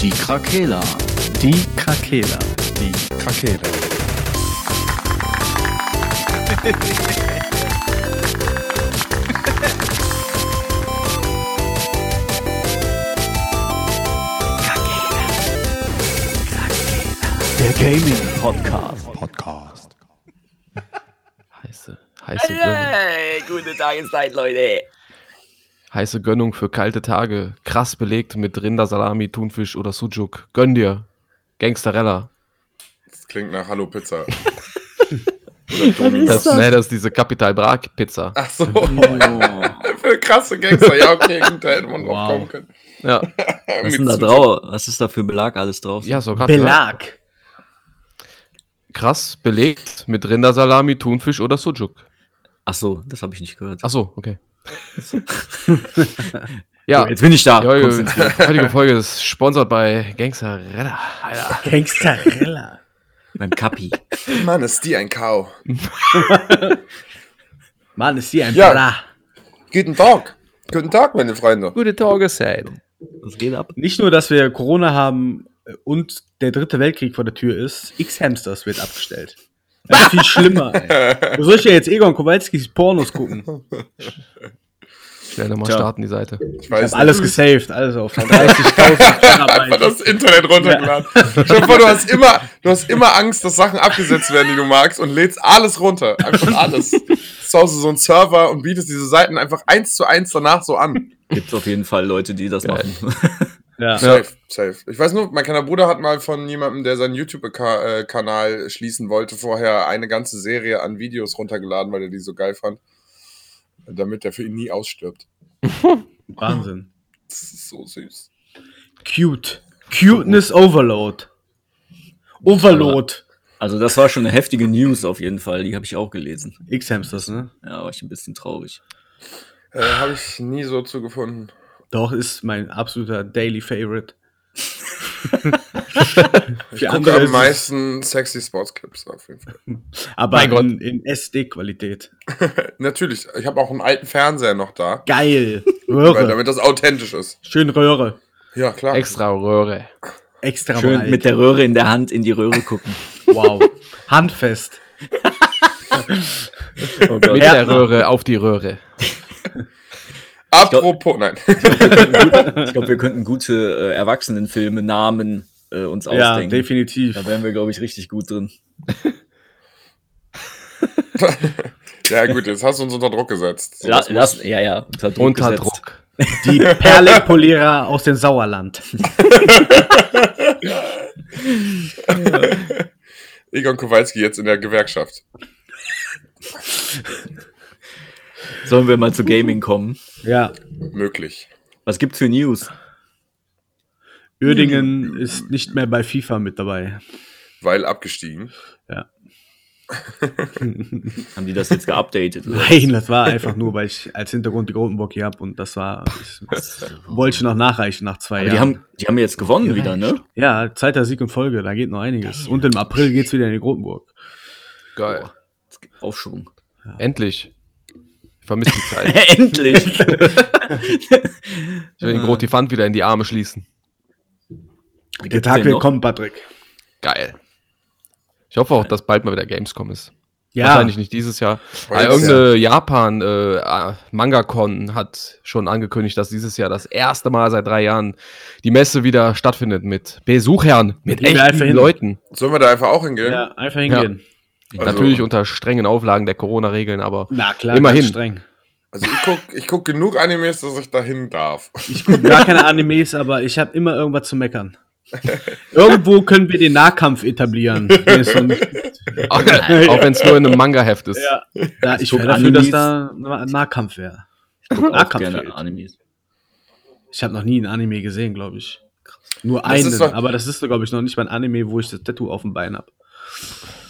Die Krakela. Die Krakela. Die Krakela. Der Gaming Podcast. Podcast. Heiße, heiße, Hey, gute Tageszeit, Leute. Heiße Gönnung für kalte Tage. Krass belegt mit Rindersalami, Thunfisch oder Sujuk. Gönn dir. Gangsterella. Das klingt nach Hallo Pizza. Das, nee, das ist diese Capital Bra Pizza. Ach so. Für krasse Gangster. Ja, okay, gut, da hätte man drauf Wow. kommen können. Ja, Was ist denn da drauf? Was ist da für Belag alles drauf? ja so krass. Belag. Krass belegt mit Rindersalami, Thunfisch oder Sujuk. Ach so, das habe ich nicht gehört. Ach so, okay. ja, jetzt bin ich da. die heutige, die Folge ist sponsert bei Gangsterella. Alter. Gangsterella. Beim Kapi. Mann, ist die ein Kau. Mann, ist hier ein Ja. Guten Tag. Guten Tag, meine Freunde. Gute Tageszeit. Was geht ab? Nicht nur, dass wir Corona haben und der dritte Weltkrieg vor der Tür ist, X-Hamsters wird abgestellt. Ist viel schlimmer, ey. Wo soll ich ja jetzt Egon Kowalskis Pornos gucken? Schnell nochmal starten die Seite. Ich Ich weiß hab alles gesaved, alles auf 30.000 Einfach Terabyte. das Internet runtergeladen. Stell dir vor, du hast immer, du hast immer Angst, dass Sachen abgesetzt werden, die du magst und lädst alles runter. Einfach alles. Zu Hause so ein Server und bietest diese Seiten einfach eins zu eins danach so an. Gibt auf jeden Fall Leute, die das Geil. machen. Ja. Safe, safe. Ich weiß nur, mein kleiner Bruder hat mal von jemandem, der seinen YouTube-Kanal schließen wollte, vorher eine ganze Serie an Videos runtergeladen, weil er die so geil fand. Damit er für ihn nie ausstirbt. Wahnsinn. Das ist so süß. Cute. Cuteness Overload. Overload. Also das war schon eine heftige News auf jeden Fall. Die habe ich auch gelesen. X-Hamsters, ne? Ja, war ich ein bisschen traurig. Äh, Habe ich nie so zugefunden. Doch, ist mein absoluter Daily Favorite. Ich gucke andere am meisten sexy Sports-Clips auf jeden Fall. Aber in, in SD-Qualität. Natürlich, ich habe auch einen alten Fernseher noch da, Geil. weil, Röhre. damit das authentisch ist. Schön Röhre. Ja, klar. Extra Röhre. Extra Schön mit der Röhre in der Hand in die Röhre gucken. Wow. Handfest. Oh Gott. Mit der Röhre auf die Röhre. Apropos, nein. Ich glaube, wir könnten gute äh, Erwachsenenfilme, Namen äh, uns Ja, ausdenken. definitiv. da wären wir, glaube ich, richtig gut drin. ja, gut, jetzt hast du uns unter Druck gesetzt. So, La lass, ja, ja, unter Druck. Unter gesetzt. Druck. Die Perlenpolierer aus dem Sauerland. Egon Kowalski jetzt in der Gewerkschaft. Sollen wir mal zu Gaming kommen? Ja. Möglich. Was gibt's für News? Uerdingen ist nicht mehr bei FIFA mit dabei. Weil abgestiegen. Ja. Haben die das jetzt geupdatet? oder? Nein, das war einfach nur, weil ich als Hintergrund die Grotenburg hier habe und das war. Ich, wollte ich noch nachreichen nach zwei Aber die Jahren. haben, die haben jetzt gewonnen wieder, ne? ja, zweiter Sieg in Folge, da geht noch einiges. Und im April geht's wieder in die Grotenburg. Geil. Aufschwung. Endlich. Ich vermisse die Zeit. Endlich! Ich will den Grotifant wieder in die Arme schließen. Der Tag will kommen, Patrick. Geil. Ich hoffe auch, dass bald mal wieder Gamescom ist. Ja, Wahrscheinlich nicht dieses Jahr. Es irgendeine Japan äh, äh, Manga-Con hat schon angekündigt, dass dieses Jahr das erste Mal seit drei Jahren die Messe wieder stattfindet mit Besuchern, mit echten. Leuten. Sollen wir da einfach auch hingehen? ja, einfach hingehen. Also- Natürlich unter strengen Auflagen der Corona-Regeln, aber Na klar, Immerhin. ganz streng. Also ich guck, ich guck genug Animes, dass ich dahin darf. Ich gucke gar keine Animes, aber ich habe immer irgendwas zu meckern. Irgendwo können wir den Nahkampf etablieren. auch, auch wenn es nur in einem Manga-Heft ist. ja, ich wäre dafür, dass da ein Nahkampf wäre. Ich guck auch Nahkampf gerne fehlt. Animes. Ich habe noch nie ein Anime gesehen, glaube ich. Nur Das einen, aber das ist, glaube ich, noch nicht mal ein Anime, wo ich das Tattoo auf dem Bein habe.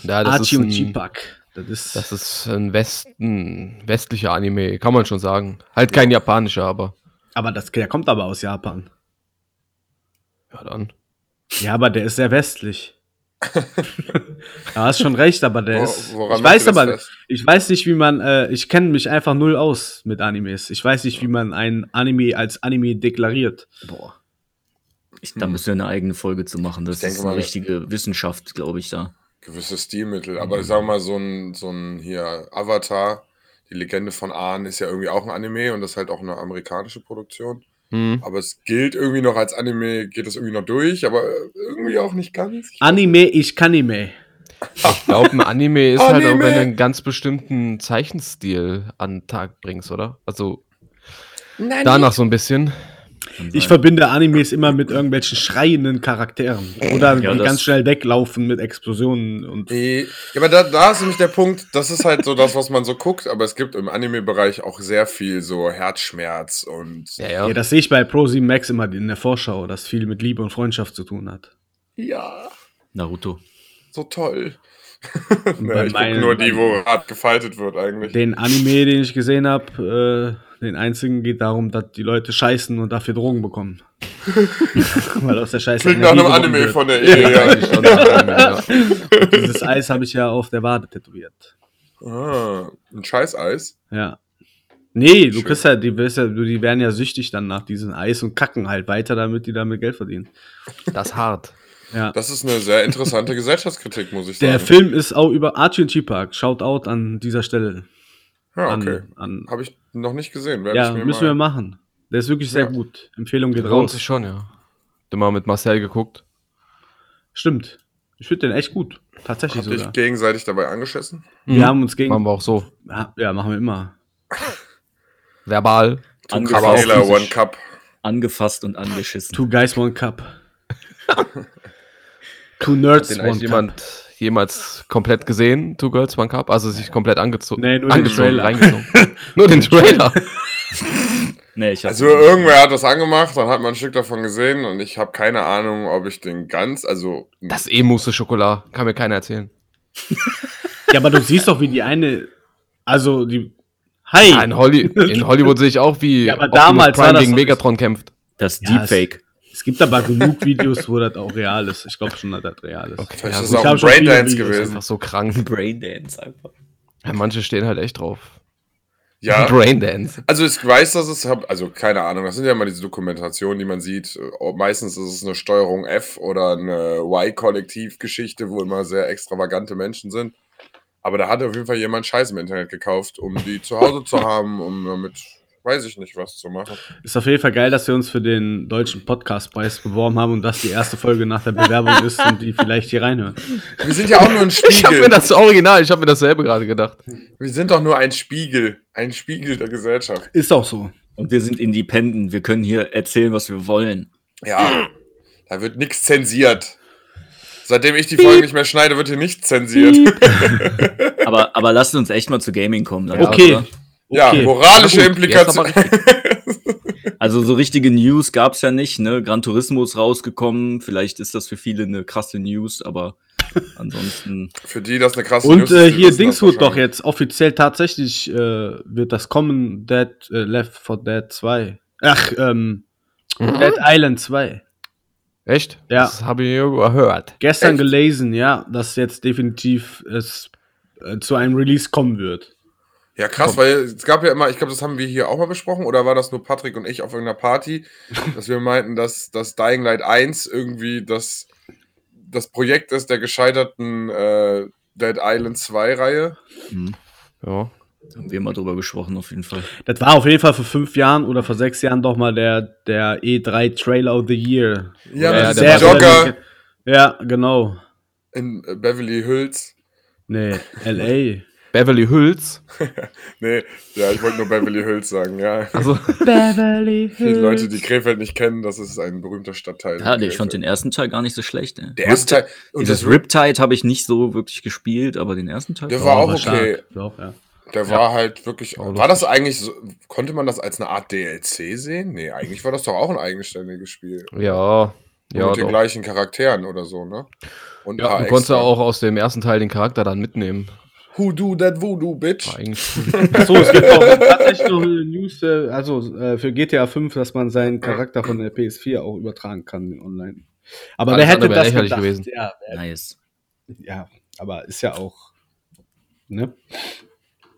Ja, das, ist Archie und ein, Chipak. Das ist, das ist ein Westen, westlicher Anime, kann man schon sagen. Halt kein japanischer, aber aber das, der kommt aber aus Japan. ja dann. Ja, aber der ist sehr westlich. Du hast schon recht, aber der Wo- ist. woran Ich weiß aber, fest? ich weiß nicht, wie man. Äh, ich kenne mich einfach null aus mit Animes. Ich weiß nicht, wie man ein Anime als Anime deklariert. Boah. Ich, da müssen wir eine eigene Folge zu machen. Das ist eine mal- richtige Wissenschaft, glaube ich, da. Gewisse Stilmittel. Aber ich sag mal, so ein, so ein hier Avatar, die Legende von Ahn, ist ja irgendwie auch ein Anime und das ist halt auch eine amerikanische Produktion. Hm. Aber es gilt irgendwie noch als Anime, geht das irgendwie noch durch, aber irgendwie auch nicht ganz. Anime, ich kann nicht mehr. Ich glaube, ein Anime ist halt auch, Anime! wenn du einen ganz bestimmten Zeichenstil an den Tag bringst, oder? Also danach so ein bisschen. Ich verbinde Animes immer mit irgendwelchen schreienden Charakteren. Oder Ja, ganz schnell weglaufen mit Explosionen und. Nee, Ja, aber da, da ist nämlich der Punkt, das ist halt so das, was man so guckt, aber es gibt im Anime-Bereich auch sehr viel so Herzschmerz und Ja, ja. Ja, das sehe ich bei Pro7 Max immer in der Vorschau, das viel mit Liebe und Freundschaft zu tun hat. ja, Naruto. so toll. Und Ja, ich gucke meinen- nur die, wo hart gefaltet wird eigentlich. Den Anime, den ich gesehen habe, äh, den einzigen geht darum, dass die Leute scheißen und dafür Drogen bekommen. Weil aus der Scheiße. Klingt nach einem Anime wird. von der Ehe, ja. Ja. Dieses Eis habe ich ja auf der Wade tätowiert. Ah, ein Scheißeis. Ja. Nee, du Schön. kriegst ja, die, wirst ja, du- die werden ja süchtig dann nach diesem Eis und kacken halt weiter, damit die damit Geld verdienen. Das ist hart. Ja. Das ist eine sehr interessante Gesellschaftskritik, muss ich sagen. Der Film ist auch über Archie Park. Shout out an dieser Stelle. Ja, An, okay. an, Habe ich noch nicht gesehen. Werde ja, ich mir müssen mal... wir machen. Der ist wirklich sehr Ja. gut. Empfehlung geht Lohnt raus. sich schon, ja. Du mal mit Marcel geguckt. Stimmt. Ich finde den echt gut. Tatsächlich Habt ihr sogar. euch gegenseitig dabei angeschissen? Wir haben uns gegen. Machen wir auch so. Ja, ja, machen wir immer. Verbal. Angefasst, One Cup. angefasst und angeschissen. Two Guys, One Cup. Two Nerds, One Cup. jemand jemals komplett gesehen, Two Girls, One Cup? Also sich komplett angezogen. Nee, nur den angezogen, Trailer. reingezogen. nur den Trailer. Nee, ich Also irgendwer hat das angemacht, dann hat man ein Stück davon gesehen und ich habe keine Ahnung, ob ich den ganz, also Das ist eh Mousse Schokolade. Kann mir keiner erzählen. Ja, aber du siehst doch, wie die eine. Also, die. Hi! Ja, in, Holly in Hollywood sehe ich auch, wie Ja, aber Optimus damals war Prime das gegen Megatron kämpft. das Ja, Deepfake. Es gibt aber genug Videos, wo das auch real ist. Ich glaube schon, dass das real ist. Okay, vielleicht ja, ist auch ein Braindance Videos gewesen. Einfach so krank. Braindance einfach. Ja, manche stehen halt echt drauf. Ja, Braindance. also ich weiß, dass es, also keine Ahnung, das sind ja immer diese Dokumentationen, die man sieht. Meistens ist es eine Steuerung F oder eine Y-Kollektiv-Geschichte, wo immer sehr extravagante Menschen sind. Aber da hat auf jeden Fall jemand Scheiß im Internet gekauft, um die zu Hause zu haben, um damit, weiß ich nicht, was zu machen. Ist auf jeden Fall geil, dass wir uns für den deutschen Podcastpreis beworben haben und das die erste Folge nach der Bewerbung ist und die vielleicht hier reinhören. Wir sind ja auch nur ein Ich habe mir Spiegel. das Original, ich habe mir dasselbe gerade gedacht. Wir sind doch nur ein Spiegel. Ein Spiegel der Gesellschaft. Ist auch so. Und wir sind independent. Wir können hier erzählen, was wir wollen. Ja, da wird nichts zensiert. Seitdem ich die Folge nicht mehr schneide, wird hier nichts zensiert. Aber, aber lasst uns echt mal zu Gaming kommen. dann, Okay. oder? Ja, Okay. moralische Na gut, jetzt aber Implikation. Also so richtige News gab's ja nicht. Ne? Gran Turismo ist rausgekommen. Vielleicht ist das für viele eine krasse News, aber ansonsten. Für die das eine krasse Und News äh, ist, die hier wissen das Dings wird doch jetzt offiziell tatsächlich äh, wird das kommen, Dead äh, Left 4 Dead 2. Ach, ähm, Dead Island 2. Echt? Ja. Das habe ich überhört. Gestern Echt? gelesen, ja, dass jetzt definitiv es äh, zu einem Release kommen wird. Ja, krass, weil es gab ja immer, ich glaube, das haben wir hier auch mal besprochen, oder war das nur Patrick und ich auf irgendeiner Party, dass wir meinten, dass das Dying Light 1 irgendwie das, das Projekt ist der gescheiterten äh, Dead Island 2 Reihe. Hm, Ja. haben wir mal drüber gesprochen, auf jeden Fall. Das war auf jeden Fall vor fünf Jahren oder vor sechs Jahren doch mal der, der E3 Trailer of the Year. Ja, Ja, mit der Jogger Ja, genau. in äh, Beverly Hills. Nee, L.A. Beverly Hills. Nee, ja, ich wollte nur Beverly Hills sagen, ja. Also, Beverly Für die Leute, die Krefeld nicht kennen, das ist ein berühmter Stadtteil. Ja, in ich fand den ersten Teil gar nicht so schlecht. Ey. Der erste Teil. Und Dieses das Riptide habe ich nicht so wirklich gespielt, aber den ersten Teil. Der war auch stark. okay. Doch, ja. Der war halt wirklich. Auch War das eigentlich so. Konnte man das als eine Art DLC sehen? Nee, eigentlich war das doch auch ein eigenständiges Spiel. ja. Ja, mit den doch. gleichen Charakteren oder so, ne? Und ja du konntest ja auch aus dem ersten Teil den Charakter dann mitnehmen. Who do that voodoo, bitch? So, es gibt auch tatsächlich noch eine News, äh, also äh, für GTA 5, dass man seinen Charakter von der PS4 auch übertragen kann online. Aber Alles wer hätte das gedacht? gewesen. Ja, Nice. ja, aber ist ja auch. Ne?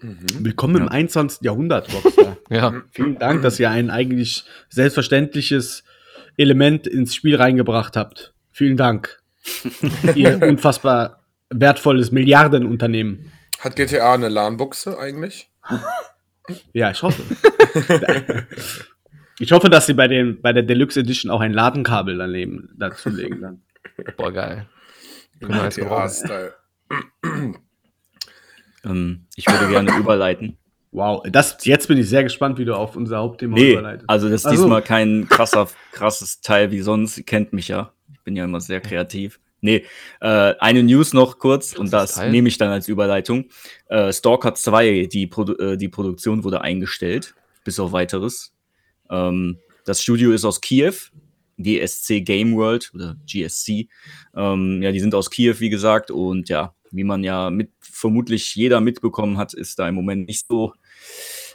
Mhm. Willkommen im Ja. 21. Jahrhundert, Rockstar. ja. Vielen Dank, dass ihr ein eigentlich selbstverständliches Element ins Spiel reingebracht habt. Vielen Dank. Ihr unfassbar wertvolles Milliardenunternehmen. Hat GTA eine LAN-Buchse eigentlich? Ja, ich hoffe. ich hoffe, dass sie bei, den, bei der Deluxe Edition auch ein Ladenkabel daneben dazulegen. Dann. Boah, geil. GTA-Style. Ähm, ich würde gerne überleiten. Wow, das, jetzt bin ich sehr gespannt, wie du auf unser Hauptthema Nee, überleitest. also das ist Ach so. diesmal kein krasser, krasses Teil wie sonst. Ihr kennt mich ja. Ich bin ja immer sehr kreativ. Nee, äh, eine News noch kurz und das Teil? nehme ich dann als Überleitung. Äh, Stalker 2, die, Produ äh, die Produktion wurde eingestellt, bis auf weiteres. Ähm, das Studio ist aus Kiew, GSC Game World oder GSC. Ähm, ja, die sind aus Kiew, wie gesagt, und ja, wie man ja mit vermutlich jeder mitbekommen hat, ist da im Moment nicht so.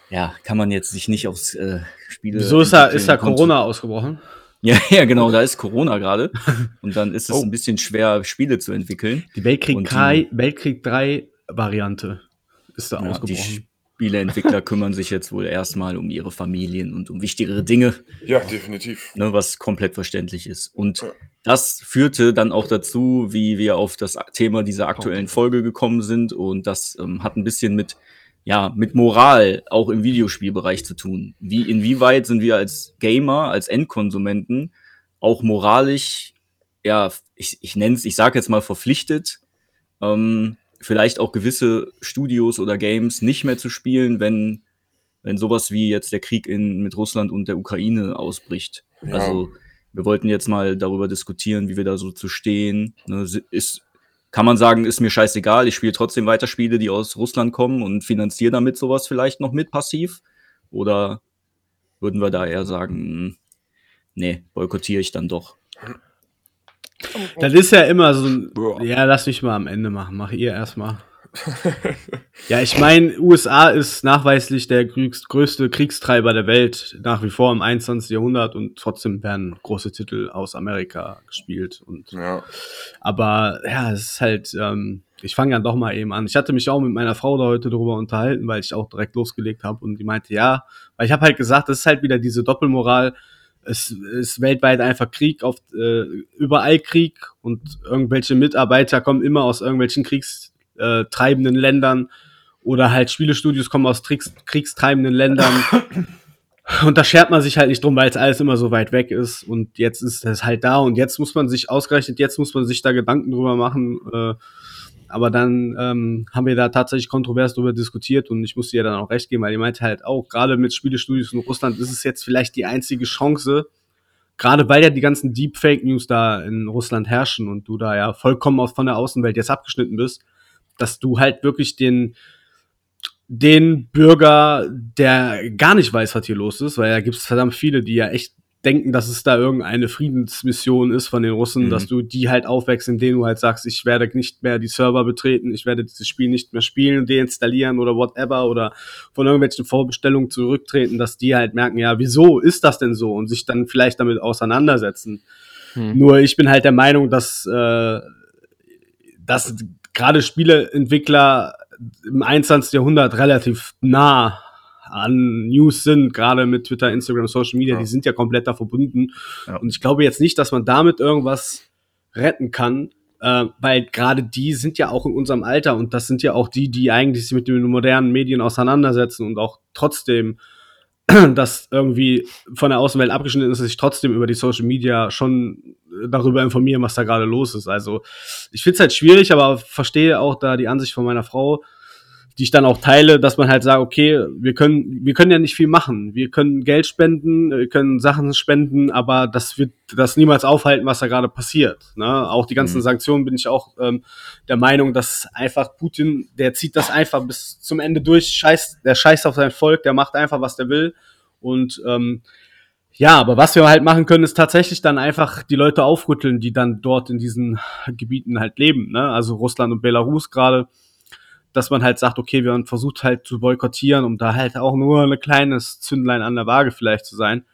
Ja, kann man jetzt sich nicht aufs äh, Spiele. Wieso ist da, ist da Corona ausgebrochen? Ja, ja, genau, da ist Corona gerade. Und dann ist es Oh. ein bisschen schwer, Spiele zu entwickeln. Die Weltkrieg, Und die- 3, Weltkrieg 3 Variante ist da Ja, die ausgebrochen. Spieleentwickler kümmern sich jetzt wohl erstmal um ihre Familien und um wichtigere Dinge, Ja, definitiv. ne, was komplett verständlich ist. Und Ja. das führte dann auch dazu, wie wir auf das Thema dieser aktuellen Folge gekommen sind. Und das ähm, hat ein bisschen mit, ja, mit Moral auch im Videospielbereich zu tun. Wie, inwieweit sind wir als Gamer, als Endkonsumenten auch moralisch, ja, ich, ich nenne es, ich sage jetzt mal verpflichtet, ähm, vielleicht auch gewisse Studios oder Games nicht mehr zu spielen, wenn, wenn sowas wie jetzt der Krieg in, mit Russland und der Ukraine ausbricht. Ja. Also wir wollten jetzt mal darüber diskutieren, wie wir da so zu stehen. Ne, ist, kann man sagen, ist mir scheißegal, ich spiele trotzdem weiter Spiele, die aus Russland kommen und finanziere damit sowas vielleicht noch mit passiv? Oder würden wir da eher sagen, hm, nee, boykottiere ich dann doch? Das ist ja immer so ein. Ja, lass mich mal am Ende machen. Mach ihr erstmal. ja, ich meine, USA ist nachweislich der kriegs größte Kriegstreiber der Welt, nach wie vor im 21. Jahrhundert und trotzdem werden große Titel aus Amerika gespielt. Und, Ja. aber ja, es ist halt, ähm, ich fange dann doch mal eben an. Ich hatte mich auch mit meiner Frau da heute darüber unterhalten, weil ich auch direkt losgelegt habe und die meinte, ja, weil ich habe halt gesagt, das ist halt wieder diese Doppelmoral, es ist weltweit einfach Krieg, auf, äh, überall Krieg und irgendwelche Mitarbeiter kommen immer aus irgendwelchen kriegstreibenden äh, treibenden Ländern oder halt Spielestudios kommen aus Kriegs kriegstreibenden Ländern. Und da schert man sich halt nicht drum, weil es alles immer so weit weg ist. Und jetzt ist es halt da und jetzt muss man sich ausgerechnet, jetzt muss man sich da Gedanken drüber machen. Äh, aber dann ähm, haben wir da tatsächlich kontrovers drüber diskutiert und ich musste ihr dann auch recht geben, weil die meinte halt auch, gerade mit Spielestudios in Russland ist es jetzt vielleicht die einzige Chance, gerade weil ja die ganzen Deepfake-News da in Russland herrschen und du da ja vollkommen aus, von der Außenwelt jetzt abgeschnitten bist, dass du halt wirklich den, den Bürger, der gar nicht weiß, was hier los ist, weil da gibt es verdammt viele, die ja echt denken, dass es da irgendeine Friedensmission ist von den Russen, Mhm. dass du die halt aufwächst, indem du halt sagst, ich werde nicht mehr die Server betreten, ich werde dieses Spiel nicht mehr spielen, deinstallieren oder whatever oder von irgendwelchen Vorbestellungen zurücktreten, dass die halt merken, ja, wieso ist das denn so und sich dann vielleicht damit auseinandersetzen. Hm. Nur ich bin halt der Meinung, dass, äh, dass gerade Spieleentwickler im 21. Jahrhundert relativ nah an News sind, gerade mit Twitter, Instagram, Social Media, Ja. die sind ja komplett da verbunden. Ja. Und ich glaube jetzt nicht, dass man damit irgendwas retten kann, äh, weil gerade die sind ja auch in unserem Alter und das sind ja auch die, die eigentlich sich mit den modernen Medien auseinandersetzen und auch trotzdem das irgendwie von der Außenwelt abgeschnitten ist, sich trotzdem über die Social Media schon darüber informieren, was da gerade los ist. Also ich finde es halt schwierig, aber verstehe auch da die Ansicht von meiner Frau, die ich dann auch teile, dass man halt sagt, okay, wir können, wir können ja nicht viel machen. Wir können Geld spenden, wir können Sachen spenden, aber das wird das niemals aufhalten, was da gerade passiert. Ne? Auch die ganzen Mhm. Sanktionen bin ich auch ähm, der Meinung, dass einfach Putin, der zieht das einfach bis zum Ende durch, scheißt, der scheißt auf sein Volk, der macht einfach, was der will. Und ähm, ja, aber was wir halt machen können, ist tatsächlich dann einfach die Leute aufrütteln, die dann dort in diesen Gebieten halt leben. Ne? Also Russland und Belarus gerade dass man halt sagt, okay, wir versucht halt zu boykottieren, um da halt auch nur ein kleines Zündlein an der Waage vielleicht zu sein.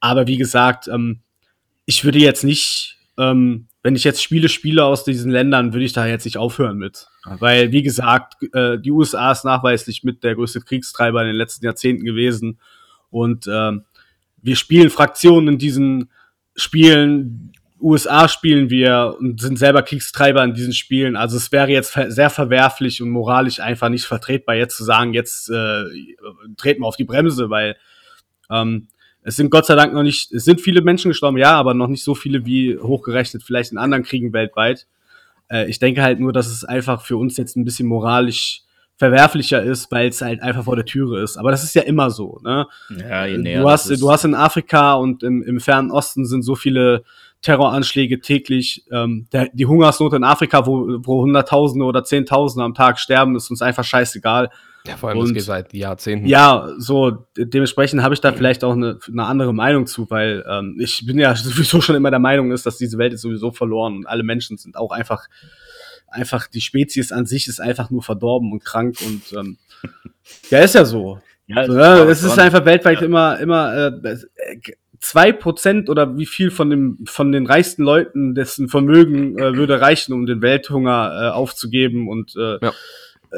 Aber wie gesagt, ähm, ich würde jetzt nicht, ähm, wenn ich jetzt Spiele spiele aus diesen Ländern, würde ich da jetzt nicht aufhören mit. Weil, wie gesagt, äh, die USA ist nachweislich mit der größte Kriegstreiber in den letzten Jahrzehnten gewesen. Und ähm, wir spielen Fraktionen in diesen spielen USA spielen wir und sind selber Kriegstreiber in diesen Spielen. Also es wäre jetzt sehr verwerflich und moralisch einfach nicht vertretbar, jetzt zu sagen, jetzt äh, treten wir auf die Bremse, weil ähm, es sind Gott sei Dank noch nicht, es sind viele Menschen gestorben, ja, aber noch nicht so viele wie hochgerechnet vielleicht in anderen Kriegen weltweit. Äh, ich denke halt nur, dass es einfach für uns jetzt ein bisschen moralisch verwerflicher ist, weil es halt einfach vor der Türe ist. Aber das ist ja immer so. Ne? Ja, je näher du hast, du hast in Afrika und im, im Fernen Osten sind so viele Terroranschläge täglich. Ähm, der, die Hungersnot in Afrika, wo, wo Hunderttausende oder Zehntausende am Tag sterben, ist uns einfach scheißegal. Ja, vor allem, das Und- geht seit Jahrzehnten. Ja, so de dementsprechend habe ich da vielleicht auch eine, eine andere Meinung zu, weil ähm, ich bin ja sowieso schon immer der Meinung ist, dass diese Welt ist sowieso verloren und alle Menschen sind auch einfach einfach die Spezies an sich ist einfach nur verdorben und krank und ähm, ja ist ja so. Ja, so ne? Es ist einfach weltweit immer immer äh, zwei Prozent oder wie viel von dem von den reichsten Leuten dessen Vermögen äh, würde reichen, um den Welthunger äh, aufzugeben und äh, Ja.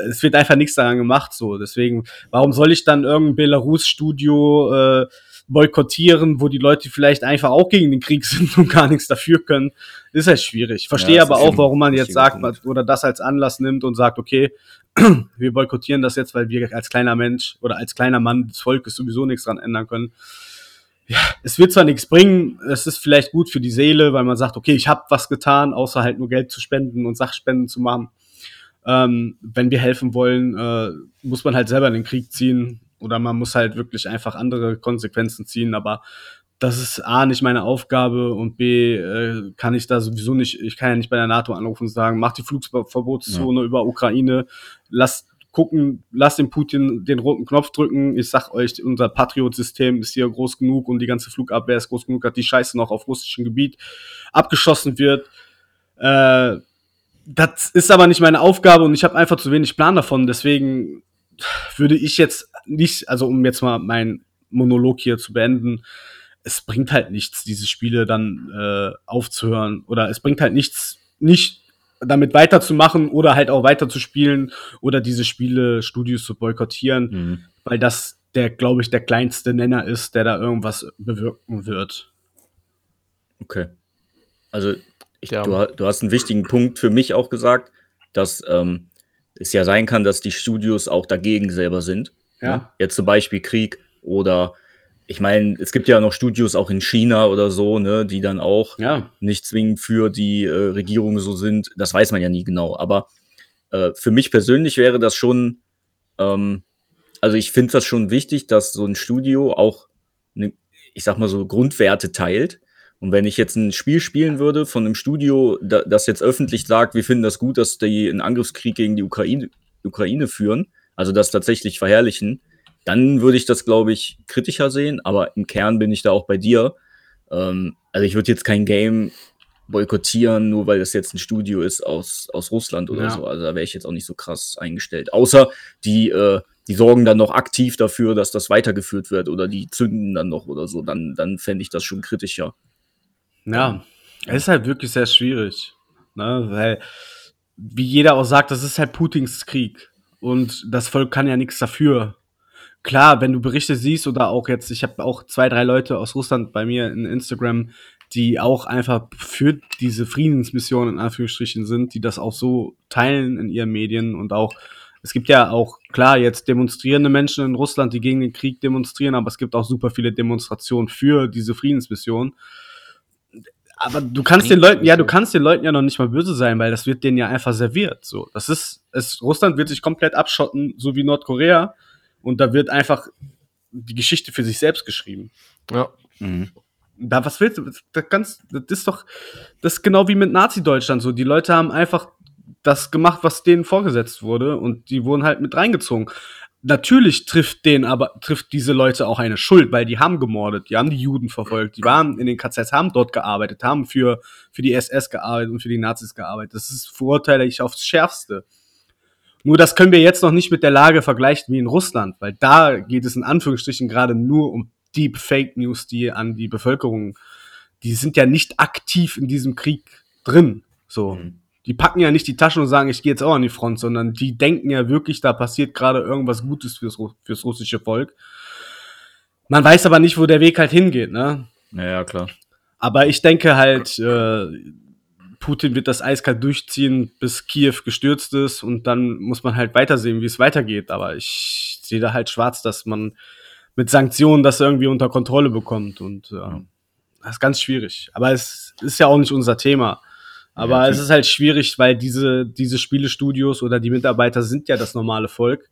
es wird einfach nichts daran gemacht so. Deswegen, warum soll ich dann irgendein Belarus-Studio äh, boykottieren, wo die Leute vielleicht einfach auch gegen den Krieg sind und gar nichts dafür können? Ist halt schwierig. Ich verstehe Ja, aber auch, warum man jetzt sagt Punkt. oder das als Anlass nimmt und sagt, okay, wir boykottieren das jetzt, weil wir als kleiner Mensch oder als kleiner Mann des Volkes sowieso nichts dran ändern können. Ja, es wird zwar nichts bringen, es ist vielleicht gut für die Seele, weil man sagt, okay, ich habe was getan, außer halt nur Geld zu spenden und Sachspenden zu machen. Ähm, wenn wir helfen wollen, äh, muss man halt selber in den Krieg ziehen oder man muss halt wirklich einfach andere Konsequenzen ziehen, aber das ist A, nicht meine Aufgabe und B, äh, kann ich da sowieso nicht, ich kann ja nicht bei der NATO anrufen und sagen, mach die Flugverbotszone über Ukraine, lasst gucken, lasst den Putin den roten Knopf drücken. Ich sag euch, unser Patriot-System ist hier groß genug und die ganze Flugabwehr ist groß genug, dass die Scheiße noch auf russischem Gebiet abgeschossen wird. Äh, das ist aber nicht meine Aufgabe und ich habe einfach zu wenig Plan davon. Deswegen würde ich jetzt nicht, also um jetzt mal meinen Monolog hier zu beenden, es bringt halt nichts, diese Spiele dann äh, aufzuhören. Oder es bringt halt nichts, nicht damit weiterzumachen oder halt auch weiterzuspielen oder diese Spiele, Studios zu boykottieren, Mhm. weil das der, glaube ich, der kleinste Nenner ist, der da irgendwas bewirken wird. Okay. Also ich, Ja. du, du hast einen wichtigen Punkt für mich auch gesagt, dass ähm, es ja sein kann, dass die Studios auch dagegen selber sind. Ja. Ne? Jetzt zum Beispiel Krieg oder ich meine, es gibt ja noch Studios auch in China oder so, ne, die dann auch Ja. nicht zwingend für die äh, Regierung so sind. Das weiß man ja nie genau. Aber äh, für mich persönlich wäre das schon, ähm, also ich finde das schon wichtig, dass so ein Studio auch, ne, ich sag mal so, Grundwerte teilt. Und wenn ich jetzt ein Spiel spielen würde von einem Studio, da, das jetzt öffentlich sagt, wir finden das gut, dass die einen Angriffskrieg gegen die Ukraine, Ukraine führen, also das tatsächlich verherrlichen, dann würde ich das, glaube ich, kritischer sehen. Aber im Kern bin ich da auch bei dir. Ähm, also ich würde jetzt kein Game boykottieren, nur weil das jetzt ein Studio ist aus, aus Russland oder Ja. so. Also da wäre ich jetzt auch nicht so krass eingestellt. Außer die, äh, die sorgen dann noch aktiv dafür, dass das weitergeführt wird oder die zünden dann noch oder so. Dann, dann fände ich das schon kritischer. Ja, es ist halt wirklich sehr schwierig, ne? weil, wie jeder auch sagt, das ist halt Putins Krieg und das Volk kann ja nichts dafür. Klar, wenn du Berichte siehst oder auch jetzt, ich habe auch zwei, drei Leute aus Russland bei mir in Instagram, die auch einfach für diese Friedensmission in Anführungsstrichen sind, die das auch so teilen in ihren Medien und auch es gibt ja auch, klar, jetzt demonstrierende Menschen in Russland, die gegen den Krieg demonstrieren, aber es gibt auch super viele Demonstrationen für diese Friedensmission. Aber du kannst den Leuten, ja, du kannst den Leuten ja noch nicht mal böse sein, weil das wird denen ja einfach serviert. So, das ist, es, Russland wird sich komplett abschotten, so wie Nordkorea, und da wird einfach die Geschichte für sich selbst geschrieben. Ja. Da, was willst du? Das, ganz, das ist doch, das ist genau wie mit Nazi-Deutschland so. Die Leute haben einfach das gemacht, was denen vorgesetzt wurde, und die wurden halt mit reingezogen. Natürlich trifft den aber, trifft diese Leute auch eine Schuld, weil die haben gemordet, die haben die Juden verfolgt, die waren in den KZs, haben dort gearbeitet, haben für, für die SS gearbeitet und für die Nazis gearbeitet. Das ist verurteile ich aufs Schärfste. Nur das können wir jetzt noch nicht mit der Lage vergleichen wie in Russland, weil da geht es in Anführungsstrichen gerade nur um Deep Fake News, die an die Bevölkerung, die sind ja nicht aktiv in diesem Krieg drin. So. Mhm. Die packen ja nicht die Taschen und sagen, ich gehe jetzt auch an die Front, sondern die denken ja wirklich, da passiert gerade irgendwas Gutes fürs, fürs russische Volk. Man weiß aber nicht, wo der Weg halt hingeht, ne? Naja, klar. Aber ich denke halt, äh, Putin wird das eiskalt durchziehen, bis Kiew gestürzt ist und dann muss man halt weitersehen, wie es weitergeht. Aber ich sehe da halt schwarz, dass man mit Sanktionen das irgendwie unter Kontrolle bekommt und äh, das ist ganz schwierig. Aber es ist ja auch nicht unser Thema. Aber Ja, es ist halt schwierig, weil diese, diese Spielestudios oder die Mitarbeiter sind ja das normale Volk.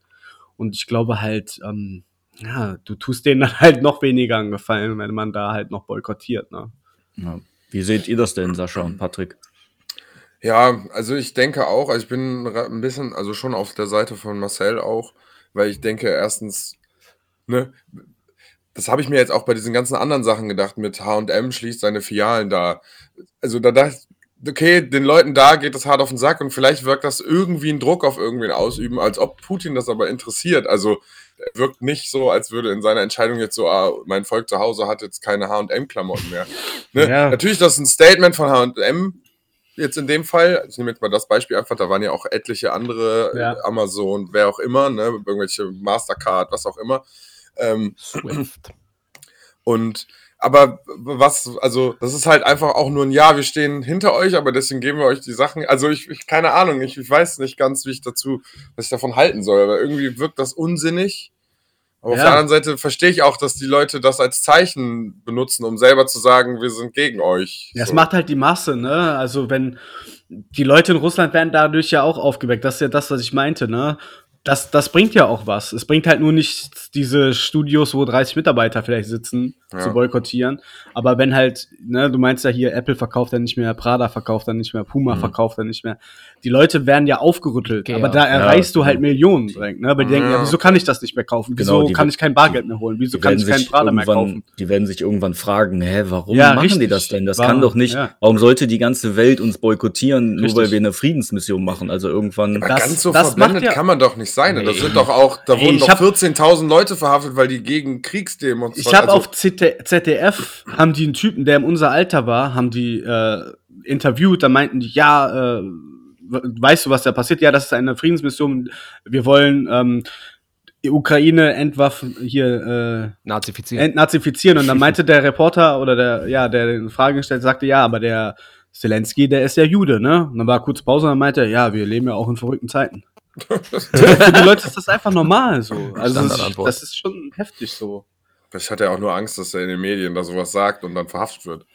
Und ich glaube halt, ähm, ja, du tust denen dann halt noch weniger einen Gefallen, wenn man da halt noch boykottiert, ne? Ja. Wie seht ihr das denn, Sascha und Patrick? Ja, also ich denke auch, also ich bin ra- ein bisschen, also schon auf der Seite von Marcel auch, weil ich denke, erstens, ne, das habe ich mir jetzt auch bei diesen ganzen anderen Sachen gedacht, mit H&M schließt seine Filialen da. Also da dachte ich, okay, den Leuten da geht das hart auf den Sack und vielleicht wirkt das irgendwie einen Druck auf irgendwen ausüben, als ob Putin das aber interessiert. Also er wirkt nicht so, als würde in seiner Entscheidung jetzt so, ah, mein Volk zu Hause hat jetzt keine H&M-Klamotten mehr. Ne? Ja. Natürlich, das ist ein Statement von H&M, jetzt in dem Fall, ich nehme jetzt mal das Beispiel einfach, da waren ja auch etliche andere, Ja. äh, Amazon, wer auch immer, ne, irgendwelche Mastercard, was auch immer. Ähm, Swift. und aber was, also das ist halt einfach auch nur ein Ja, wir stehen hinter euch, aber deswegen geben wir euch die Sachen. Also ich, ich keine Ahnung, ich, ich weiß nicht ganz, wie ich dazu, was ich davon halten soll, aber irgendwie wirkt das unsinnig. Aber auf Ja. der anderen Seite verstehe ich auch, dass die Leute das als Zeichen benutzen, um selber zu sagen, wir sind gegen euch. Ja, es So. macht halt die Masse, ne? Also wenn die Leute in Russland werden dadurch ja auch aufgeweckt. Das ist ja das, was ich meinte, ne? Das, das bringt ja auch was. Es bringt halt nur nicht diese Studios, wo 30 Mitarbeiter vielleicht sitzen, Ja. zu boykottieren. Aber wenn halt, ne, du meinst ja hier, Apple verkauft dann nicht mehr, Prada verkauft dann nicht mehr, Puma Mhm. verkauft dann nicht mehr. Die Leute werden ja aufgerüttelt. Okay, aber ja. da erreichst Ja, du halt genau. Millionen direkt, ne? Weil die denken, Ja, ja, wieso kann ich das nicht mehr kaufen? Wieso Genau, die kann ich kein Bargeld mehr holen? Wieso Die kann ich keinen sich Prada mehr kaufen? die werden sich irgendwann fragen, hä, warum Ja, machen die richtig. das denn? Das Warum? kann doch nicht, Ja. warum sollte die ganze Welt uns boykottieren, nur Richtig. weil wir eine Friedensmission machen? Also irgendwann, Aber Das- ganz so das verblendet macht ja- kann man doch nicht sein. Das Nee. sind doch auch, da Ey, wurden ich doch hab- 14.000 Leute verhaftet, weil die gegen Kriegsdemonstrationen. Ich habe also, auf ZD ZDF haben die einen Typen, der in unser Alter war, haben die äh, interviewt. Da meinten die, ja, äh, we- weißt du, was da passiert? Ja, das ist eine Friedensmission. Wir wollen ähm, die Ukraine entwaffen, hier äh, Nazifizieren. entnazifizieren. Und dann meinte der Reporter oder der, ja, der den Fragen gestellt, sagte, ja, aber der Zelensky, der ist ja Jude, ne? Und dann war kurz Pause und dann meinte er, ja, wir leben ja auch in verrückten Zeiten. Für die Leute ist das einfach normal so. Also das ist, das ist schon heftig so. Vielleicht hat er auch nur Angst, dass er in den Medien da sowas sagt und dann verhaftet wird.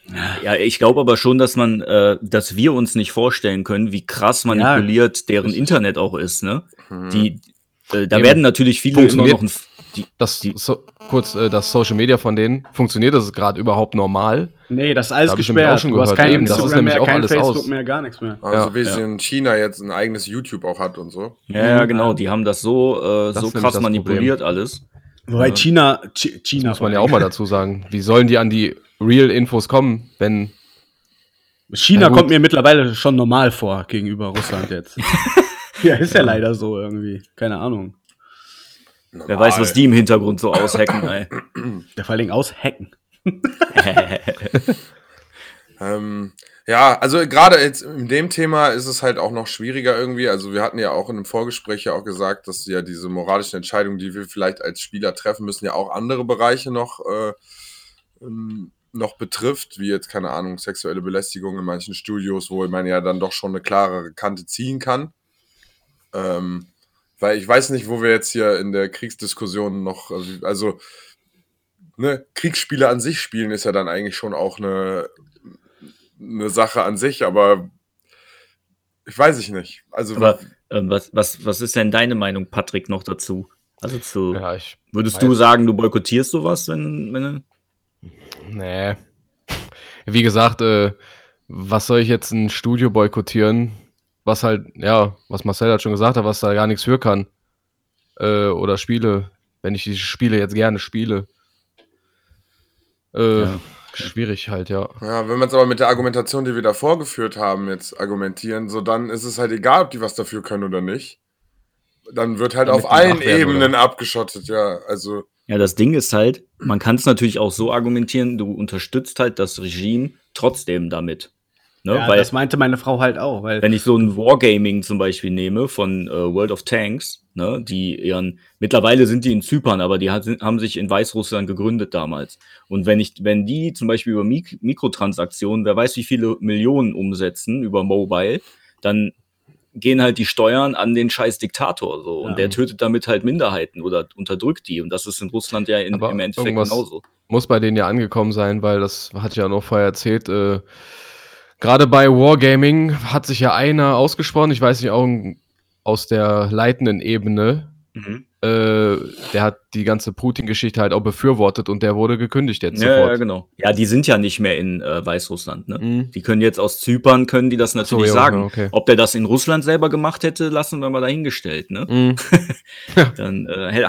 ja, ich glaube aber schon, dass man, äh, dass wir uns nicht vorstellen können, wie krass manipuliert deren richtig. Internet auch ist, ne? Hm. Die, äh, da Eben. werden natürlich viele immer noch ein, die, Das Die- so, kurz äh, das Social Media von denen funktioniert das gerade überhaupt normal? Nee, das ist alles Da nämlich auch gesperrt. schon Du hast gehört. kein Eben, das ist Instagram nämlich mehr, auch kein alles Facebook aus. mehr, gar nichts mehr. Also Ja. wie Ja. sie in China jetzt ein eigenes YouTube auch hat und so. ja, ja, genau, die haben das so, äh, Das so krass manipuliert alles. Wobei Ja. China, Chi- China Muss man ja auch mal dazu sagen. Wie sollen die an die Real-Infos kommen, wenn China kommt mir mittlerweile schon normal vor gegenüber Russland jetzt. ja, ist ja leider so irgendwie. Keine Ahnung. Wer weiß, was die im Hintergrund so aushacken, ey. Der vor allen Dingen aushacken. Ähm, ja, also gerade jetzt in dem Thema ist es halt auch noch schwieriger irgendwie. Also wir hatten ja auch in einem Vorgespräch ja auch gesagt, dass ja diese moralischen Entscheidungen, die wir vielleicht als Spieler treffen müssen, ja auch andere Bereiche noch, äh, ähm, noch betrifft, wie jetzt, keine Ahnung, sexuelle Belästigung in manchen Studios, wo man ja dann doch schon eine klarere Kante ziehen kann. Ähm, weil ich weiß nicht, wo wir jetzt hier in der Kriegsdiskussion noch, also ne, Kriegsspiele an sich spielen ist ja dann eigentlich schon auch eine, eine Sache an sich, aber ich weiß ich nicht. Also Aber ähm, was, was, was ist denn deine Meinung, Patrick, noch dazu? Also zu, ja, ich würdest du sagen, du boykottierst sowas, wenn, wenn Nee. Wie gesagt, äh, was soll ich jetzt ein Studio boykottieren, was halt, ja, was Marcel hat schon gesagt hat, was da gar nichts für kann. Äh, oder Spiele, wenn ich die Spiele jetzt gerne spiele. Äh, Ja. Schwierig halt, ja. ja, wenn wir es aber mit der Argumentation, die wir da vorgeführt haben, jetzt argumentieren, so dann ist es halt egal, ob die was dafür können oder nicht. Dann wird halt Damit auf allen Ebenen abgeschottet, ja. Also, Ja, das Ding ist halt, man kann es natürlich auch so argumentieren, du unterstützt halt das Regime trotzdem damit. Ne? Ja, Weil, das meinte meine Frau halt auch, weil wenn ich so ein Wargaming zum Beispiel nehme von äh, World of Tanks, ne, die ihren, mittlerweile sind die in Zypern, aber die hat, haben sich in Weißrussland gegründet damals. Und wenn ich, wenn die zum Beispiel über Mik Mikrotransaktionen, wer weiß wie viele Millionen umsetzen über Mobile, dann gehen halt die Steuern an den scheiß Diktator so und Ja. der tötet damit halt Minderheiten oder unterdrückt die und das ist in Russland ja in, im Endeffekt genauso. Muss bei denen ja angekommen sein, weil das hatte ich ja noch vorher erzählt. Äh, Gerade bei Wargaming hat sich ja einer ausgesprochen, ich weiß nicht, auch aus der leitenden Ebene, Mhm. äh, der hat die ganze Putin-Geschichte halt auch befürwortet und der wurde gekündigt jetzt Ja, ja, sofort. genau. Ja, die sind ja nicht mehr in äh, Weißrussland, ne? Mhm. Die können jetzt aus Zypern, können die das natürlich ja, sagen. ja, okay. Ob der das in Russland selber gemacht hätte, lassen wir mal dahingestellt, ne? Mhm. Dann, äh,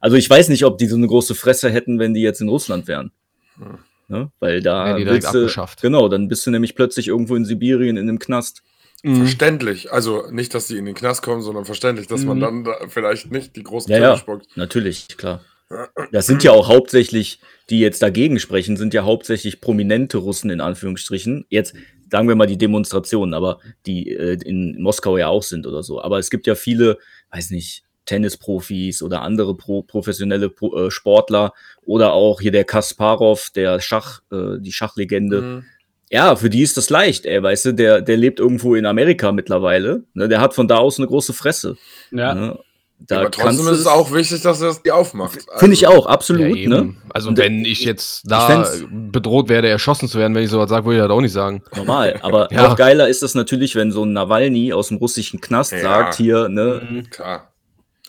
also ich weiß nicht, ob die so eine große Fresse hätten, wenn die jetzt in Russland wären. Hm. Ne? Weil da direkt willst du, abgeschafft. genau, dann bist du nämlich plötzlich irgendwo in Sibirien in einem Knast. Mhm. Verständlich. Also nicht, dass die in den Knast kommen, sondern verständlich, dass man Mhm. dann da vielleicht nicht die großen Ja, Töne ja. spuckt. Natürlich, klar. Das sind ja auch hauptsächlich, die jetzt dagegen sprechen, sind ja hauptsächlich prominente Russen in Anführungsstrichen. Jetzt sagen wir mal die Demonstrationen, aber die äh, in Moskau ja auch sind oder so. Aber es gibt ja viele, weiß nicht, Tennisprofis oder andere pro professionelle Pro äh, Sportler oder auch hier der Kasparov, der Schach, äh, die Schachlegende. Mhm. Ja, für die ist das leicht, ey, weißt du, der, der lebt irgendwo in Amerika mittlerweile. Ne, der hat von da aus eine große Fresse. Ja. Ne? Da aber trotzdem ist es auch wichtig, dass er das die aufmacht. Finde ich Also, auch, absolut. Ja, ne? Also Und, wenn ich jetzt da fänd's- bedroht werde, erschossen zu werden, wenn ich sowas sage, würde ich das auch nicht sagen. Normal, aber Ja. noch geiler ist das natürlich, wenn so ein Nawalny aus dem russischen Knast Ja. sagt, hier, ne, Mhm. Klar.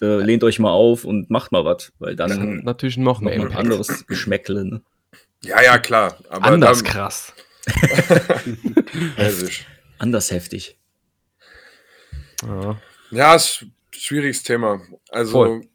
Äh, lehnt euch mal auf und macht mal was, weil dann noch hat natürlich noch mehr ein anderes Geschmäckle, ne? Ja, ja, klar. Aber Anders dann, krass. Anders heftig. Ja. Ja, ist ein schwieriges Thema. Also, Voll.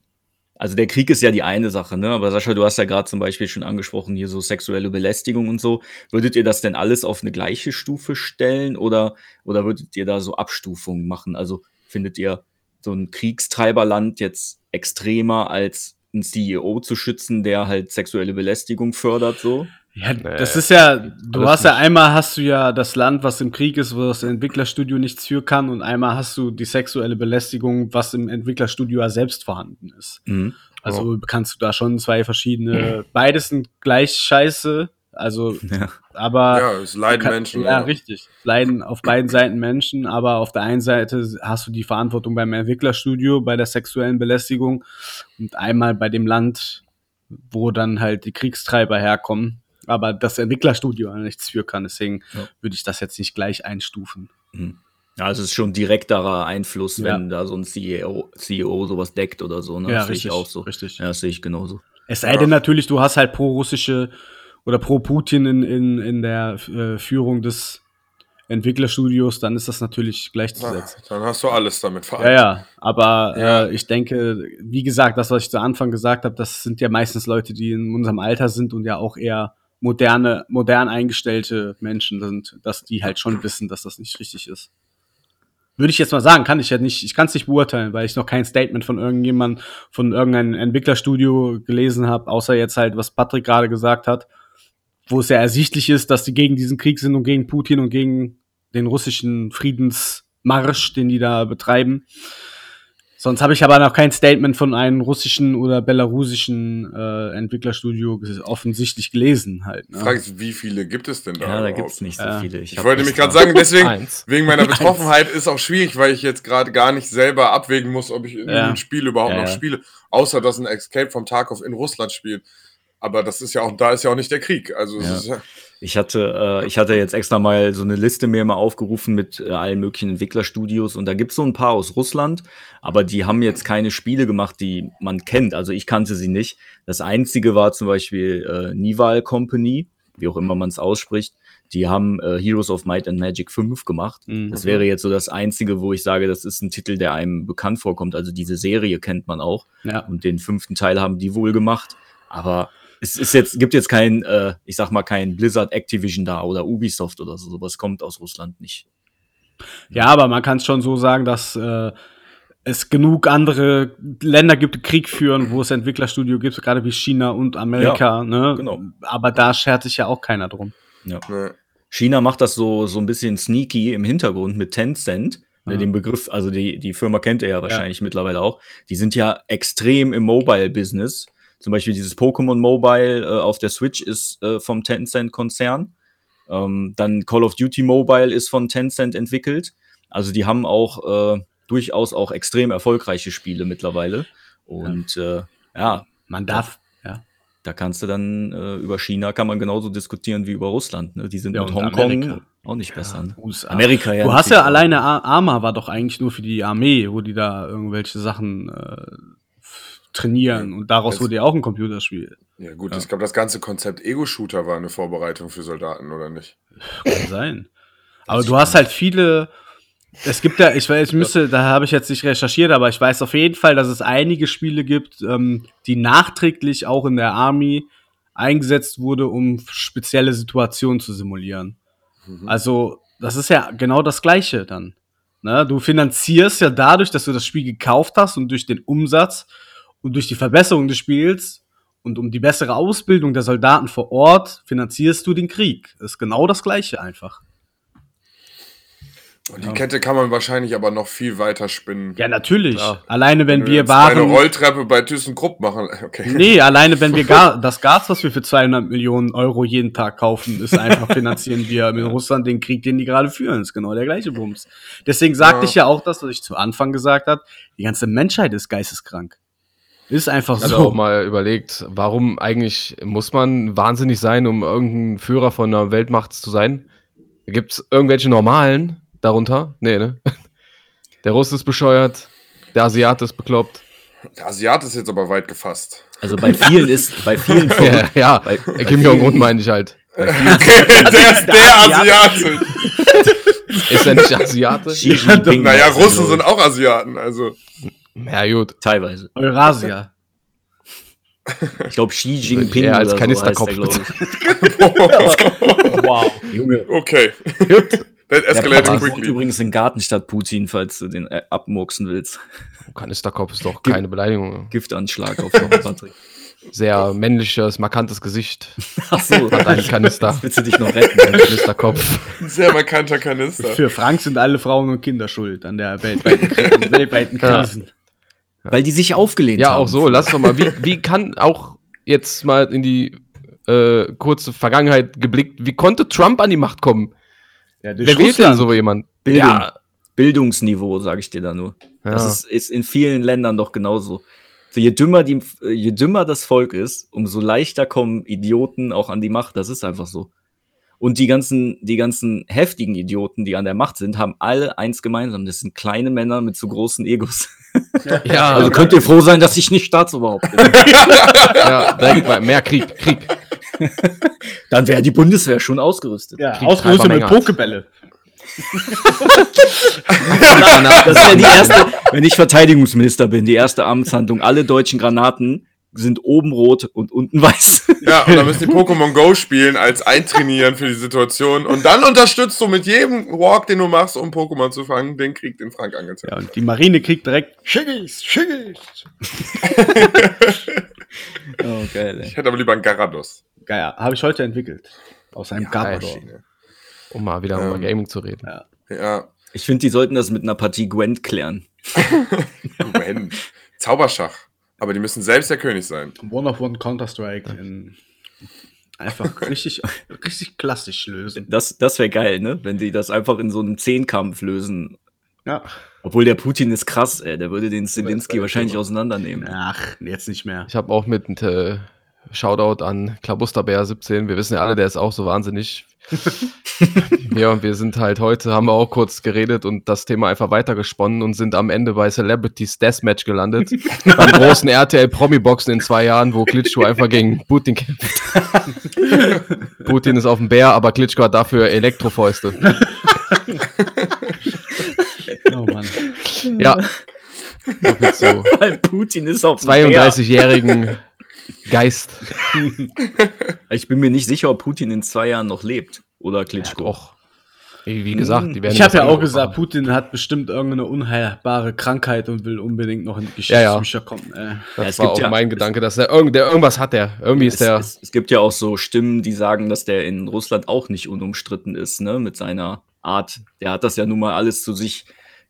Also der Krieg ist ja die eine Sache, ne? Aber Sascha, du hast ja gerade zum Beispiel schon angesprochen, hier so sexuelle Belästigung und so. Würdet ihr das denn alles auf eine gleiche Stufe stellen oder, oder würdet ihr da so Abstufungen machen? Also findet ihr so ein Kriegstreiberland jetzt extremer als ein CEO zu schützen, der halt sexuelle Belästigung fördert, so? Ja, Nee, das ist ja, du alles hast ja nicht. einmal hast du ja das Land, was im Krieg ist, wo das Entwicklerstudio nichts für kann, und einmal hast du die sexuelle Belästigung, was im Entwicklerstudio ja selbst vorhanden ist. Mhm. Also kannst du da schon zwei verschiedene, beides sind gleich scheiße, also, Ja. aber ja, es leiden kann- Menschen. Ja, richtig. Es Leiden auf beiden Seiten Menschen, aber auf der einen Seite hast du die Verantwortung beim Entwicklerstudio bei der sexuellen Belästigung und einmal bei dem Land, wo dann halt die Kriegstreiber herkommen. Aber das Entwicklerstudio nichts für kann, deswegen Ja. würde ich das jetzt nicht gleich einstufen. Mhm. Ja, also es ist schon direkterer Einfluss, Ja. wenn da so ein CEO, CEO sowas deckt oder so. Ne? Ja, das sehe richtig, ich auch so. richtig. Ja, das sehe ich genauso. Es sei denn natürlich, du hast halt pro-russische oder pro-Putin in, in, in der äh, Führung des Entwicklerstudios, dann ist das natürlich gleichzusetzen. dann hast du alles damit Ja, vereint. ja, aber Ja. Äh, ich denke, wie gesagt, das, was ich zu Anfang gesagt habe, das sind ja meistens Leute, die in unserem Alter sind und ja auch eher moderne, modern eingestellte Menschen sind, dass die halt schon wissen, dass das nicht richtig ist. Würde ich jetzt mal sagen, kann ich ja nicht, ich kann es nicht beurteilen, weil ich noch kein Statement von irgendjemand, von irgendeinem Entwicklerstudio gelesen habe, außer jetzt halt, was Patrick gerade gesagt hat, wo es ja ersichtlich ist, dass die gegen diesen Krieg sind und gegen Putin und gegen den russischen Friedensmarsch, den die da betreiben. Sonst habe ich aber noch kein Statement von einem russischen oder belarusischen äh, Entwicklerstudio offensichtlich gelesen halt. Ne? Frage ist, wie viele gibt es denn da? Ja, da gibt es nicht so viele. Ich hab wollte mich gerade sagen, deswegen, Eins. wegen meiner. Betroffenheit ist auch schwierig, weil ich jetzt gerade gar nicht selber abwägen muss, ob ich in Ja. ein Spiel überhaupt Ja, noch ja. spiele, außer dass ein Escape vom Tarkov in Russland spielt. Aber das ist ja auch, da ist ja auch nicht der Krieg. Also es Ja. ist ja, Ich hatte, äh, ich hatte jetzt extra mal so eine Liste mir mal aufgerufen mit äh, allen möglichen Entwicklerstudios und da gibt's so ein paar aus Russland, aber die haben jetzt keine Spiele gemacht, die man kennt. Also ich kannte sie nicht. Das einzige war zum Beispiel äh, Nival Company, wie auch immer man es ausspricht. Die haben äh, Heroes of Might and Magic 5 gemacht. Mhm. Das wäre jetzt so das einzige, wo ich sage, das ist ein Titel, der einem bekannt vorkommt. Also diese Serie kennt man auch. Ja. Und den fünften Teil haben die wohl gemacht. Aber es ist jetzt, gibt jetzt kein, äh, ich sag mal, kein Blizzard Activision da oder Ubisoft oder so. Sowas kommt aus Russland nicht. Ja, aber man kann es schon so sagen, dass äh, es genug andere Länder gibt, die Krieg führen, wo es Entwicklerstudio gibt, gerade wie China und Amerika. ne? genau. Aber da schert sich ja auch keiner drum. ne. China macht das so, so ein bisschen sneaky im Hintergrund mit Tencent. Ne, Den Begriff, also die, die Firma kennt ihr ja wahrscheinlich mittlerweile auch. Die sind ja extrem im Mobile-Business. Zum Beispiel dieses Pokémon Mobile äh, auf der Switch ist äh, vom Tencent-Konzern. Ähm, dann Call of Duty Mobile ist von Tencent entwickelt. Also die haben auch äh, durchaus auch extrem erfolgreiche Spiele mittlerweile. Und ja, äh, ja Man darf, ja. da kannst du dann äh, über China kann man genauso diskutieren wie über Russland. Ne? Die sind Ja, mit Hongkong auch nicht besser. Ne? USA. Amerika ja. Du hast ja alleine Ar- Arma war doch eigentlich nur für die Armee, wo die da irgendwelche Sachen äh, trainieren und daraus Das- wurde ja auch ein Computerspiel. Ja, gut, Ja. ich glaube, das ganze Konzept Ego-Shooter war eine Vorbereitung für Soldaten, oder nicht? Kann sein. Aber du hast halt viele. Es gibt ja, ich weiß, ich müsste, da habe ich jetzt nicht recherchiert, aber ich weiß auf jeden Fall, dass es einige Spiele gibt, ähm, die nachträglich auch in der Army eingesetzt wurde, um spezielle Situationen zu simulieren. Mhm. Also, das ist ja genau das Gleiche dann. Ne? Du finanzierst ja dadurch, dass du das Spiel gekauft hast und durch den Umsatz und durch die Verbesserung des Spiels und um die bessere Ausbildung der Soldaten vor Ort finanzierst du den Krieg. Das ist genau das Gleiche einfach. Und die Kette kann man wahrscheinlich aber noch viel weiter spinnen. Ja, natürlich. Klar. Alleine wenn Wenn wir jetzt eine Waren. Rolltreppe bei ThyssenKrupp machen. Okay. Nee, alleine wenn wir Ga das Gas, was wir für 200 Millionen Euro jeden Tag kaufen, ist einfach finanzieren wir mit Russland den Krieg, den die gerade führen. ist genau der gleiche Bums. Deswegen sagte Ja. ich ja auch das, was ich zu Anfang gesagt habe. Die ganze Menschheit ist geisteskrank. Ist einfach Ich hatte so. auch mal überlegt, warum eigentlich muss man wahnsinnig sein, um irgendein Führer von einer Weltmacht zu sein? Gibt es irgendwelche normalen darunter? Nee, ne? Der Russe ist bescheuert, der Asiat ist bekloppt. Der Asiat ist jetzt aber weit gefasst. Also bei vielen ist, bei vielen Ja, ja. bei, Äh, Kim Jong-un meine ich halt. Okay, der ist der Asiate. Ist er nicht Asiate? Naja, Russen sind ich. auch Asiaten, also. Ja, gut. teilweise. Eurasia. Ich glaube Xi Jinping als oder Kanisterkopf, so heißt der, glaub wow. Junge. Okay. That Der escalated quickly. übrigens in Gartenstadt Putin, falls du den äh, abmurksen willst. Kanisterkopf ist doch keine Beleidigung. Giftanschlag auf Patrick. Sehr männliches, markantes Gesicht. Ach so, Hat einen Kanister. Jetzt willst du dich noch retten. Kanisterkopf. Ein sehr markanter Kanister. Für Frank sind alle Frauen und Kinder schuld an der weltweiten, weltweiten Ja. Krisen. Weil die sich aufgelehnt Ja, haben. auch so. Lass doch mal. Wie, wie kann auch jetzt mal in die äh, kurze Vergangenheit geblickt, wie konnte Trump an die Macht kommen? Ja, durch Wer wählt denn so jemand? Bildung. Ja, Bildungsniveau, sage ich dir da nur. ja. Das ist, ist in vielen Ländern doch genauso. So, je, dümmer die, je dümmer das Volk ist, umso leichter kommen Idioten auch an die Macht. Das ist einfach so. Und die ganzen, die ganzen heftigen Idioten, die an der Macht sind, haben alle eins gemeinsam. Das sind kleine Männer mit zu großen Egos. ja, Also könnt ihr froh sein, dass ich nicht Staatsoberhaupt bin. ja, direkt mal mehr Krieg, Krieg. Dann wäre die Bundeswehr schon ausgerüstet. Ja, Krieg ausgerüstet mit. Pokebälle. Das wäre die erste, wenn ich Verteidigungsminister bin, die erste Amtshandlung. Alle deutschen Granaten sind oben rot und unten weiß. Ja, und dann müssen die Pokémon Go spielen als Eintrainieren für die Situation. Und dann unterstützt du mit jedem Walk, den du machst, um Pokémon zu fangen, den Krieg, den Frank angezeigt Ja, und die Marine kriegt direkt Schickis, Schickis. Oh, geil, ey. Ich hätte aber lieber einen Garados. Geil, habe ich heute entwickelt. Aus einem Ja. Maschine. Um mal wieder Ähm. über Gaming zu reden. Ja, Ich finde, die sollten das mit einer Partie Gwent klären. Gwen. Zauberschach. Aber die müssen selbst der König sein. One of One Counter-Strike in einfach richtig, richtig klassisch lösen. Das, das wäre geil, ne? Wenn die das einfach in so einem Zehnkampf lösen. Ja. Obwohl der Putin ist krass, ey. Der würde den Zelensky wahrscheinlich auseinandernehmen. Ach, jetzt nicht mehr. Ich habe auch mit äh, Shoutout an Klabusterbär17. Wir wissen ja alle, der ist auch so wahnsinnig. ja, und wir sind halt heute, haben wir auch kurz geredet und das Thema einfach weitergesponnen und sind am Ende bei Celebrities Deathmatch gelandet. beim großen RTL-Promi-Boxen in zwei Jahren, wo Klitschko einfach gegen Putin kämpft. Putin ist auf dem Bär, aber Klitschko hat dafür Elektrofäuste. Oh Mann. Ja. Weil Putin ist auf dem Bär. 32-jährigen Geist. Ich bin mir nicht sicher, ob Putin in zwei Jahren noch lebt. Oder Ja, Klitschko. doch. Wie gesagt, die werden Ich habe ja auch Angebot gesagt, machen. Putin hat bestimmt irgendeine unheilbare Krankheit und will unbedingt noch in die Ja, ja. Geschichtsbücher kommen. Äh. Ja, Das es war gibt auch ja- mein Gedanke, dass der, irgend, der irgendwas hat der. Irgendwie ist es, der. es, es gibt ja auch so Stimmen, die sagen, dass der in Russland auch nicht unumstritten ist, ne, mit seiner Art. Der hat das ja nun mal alles zu sich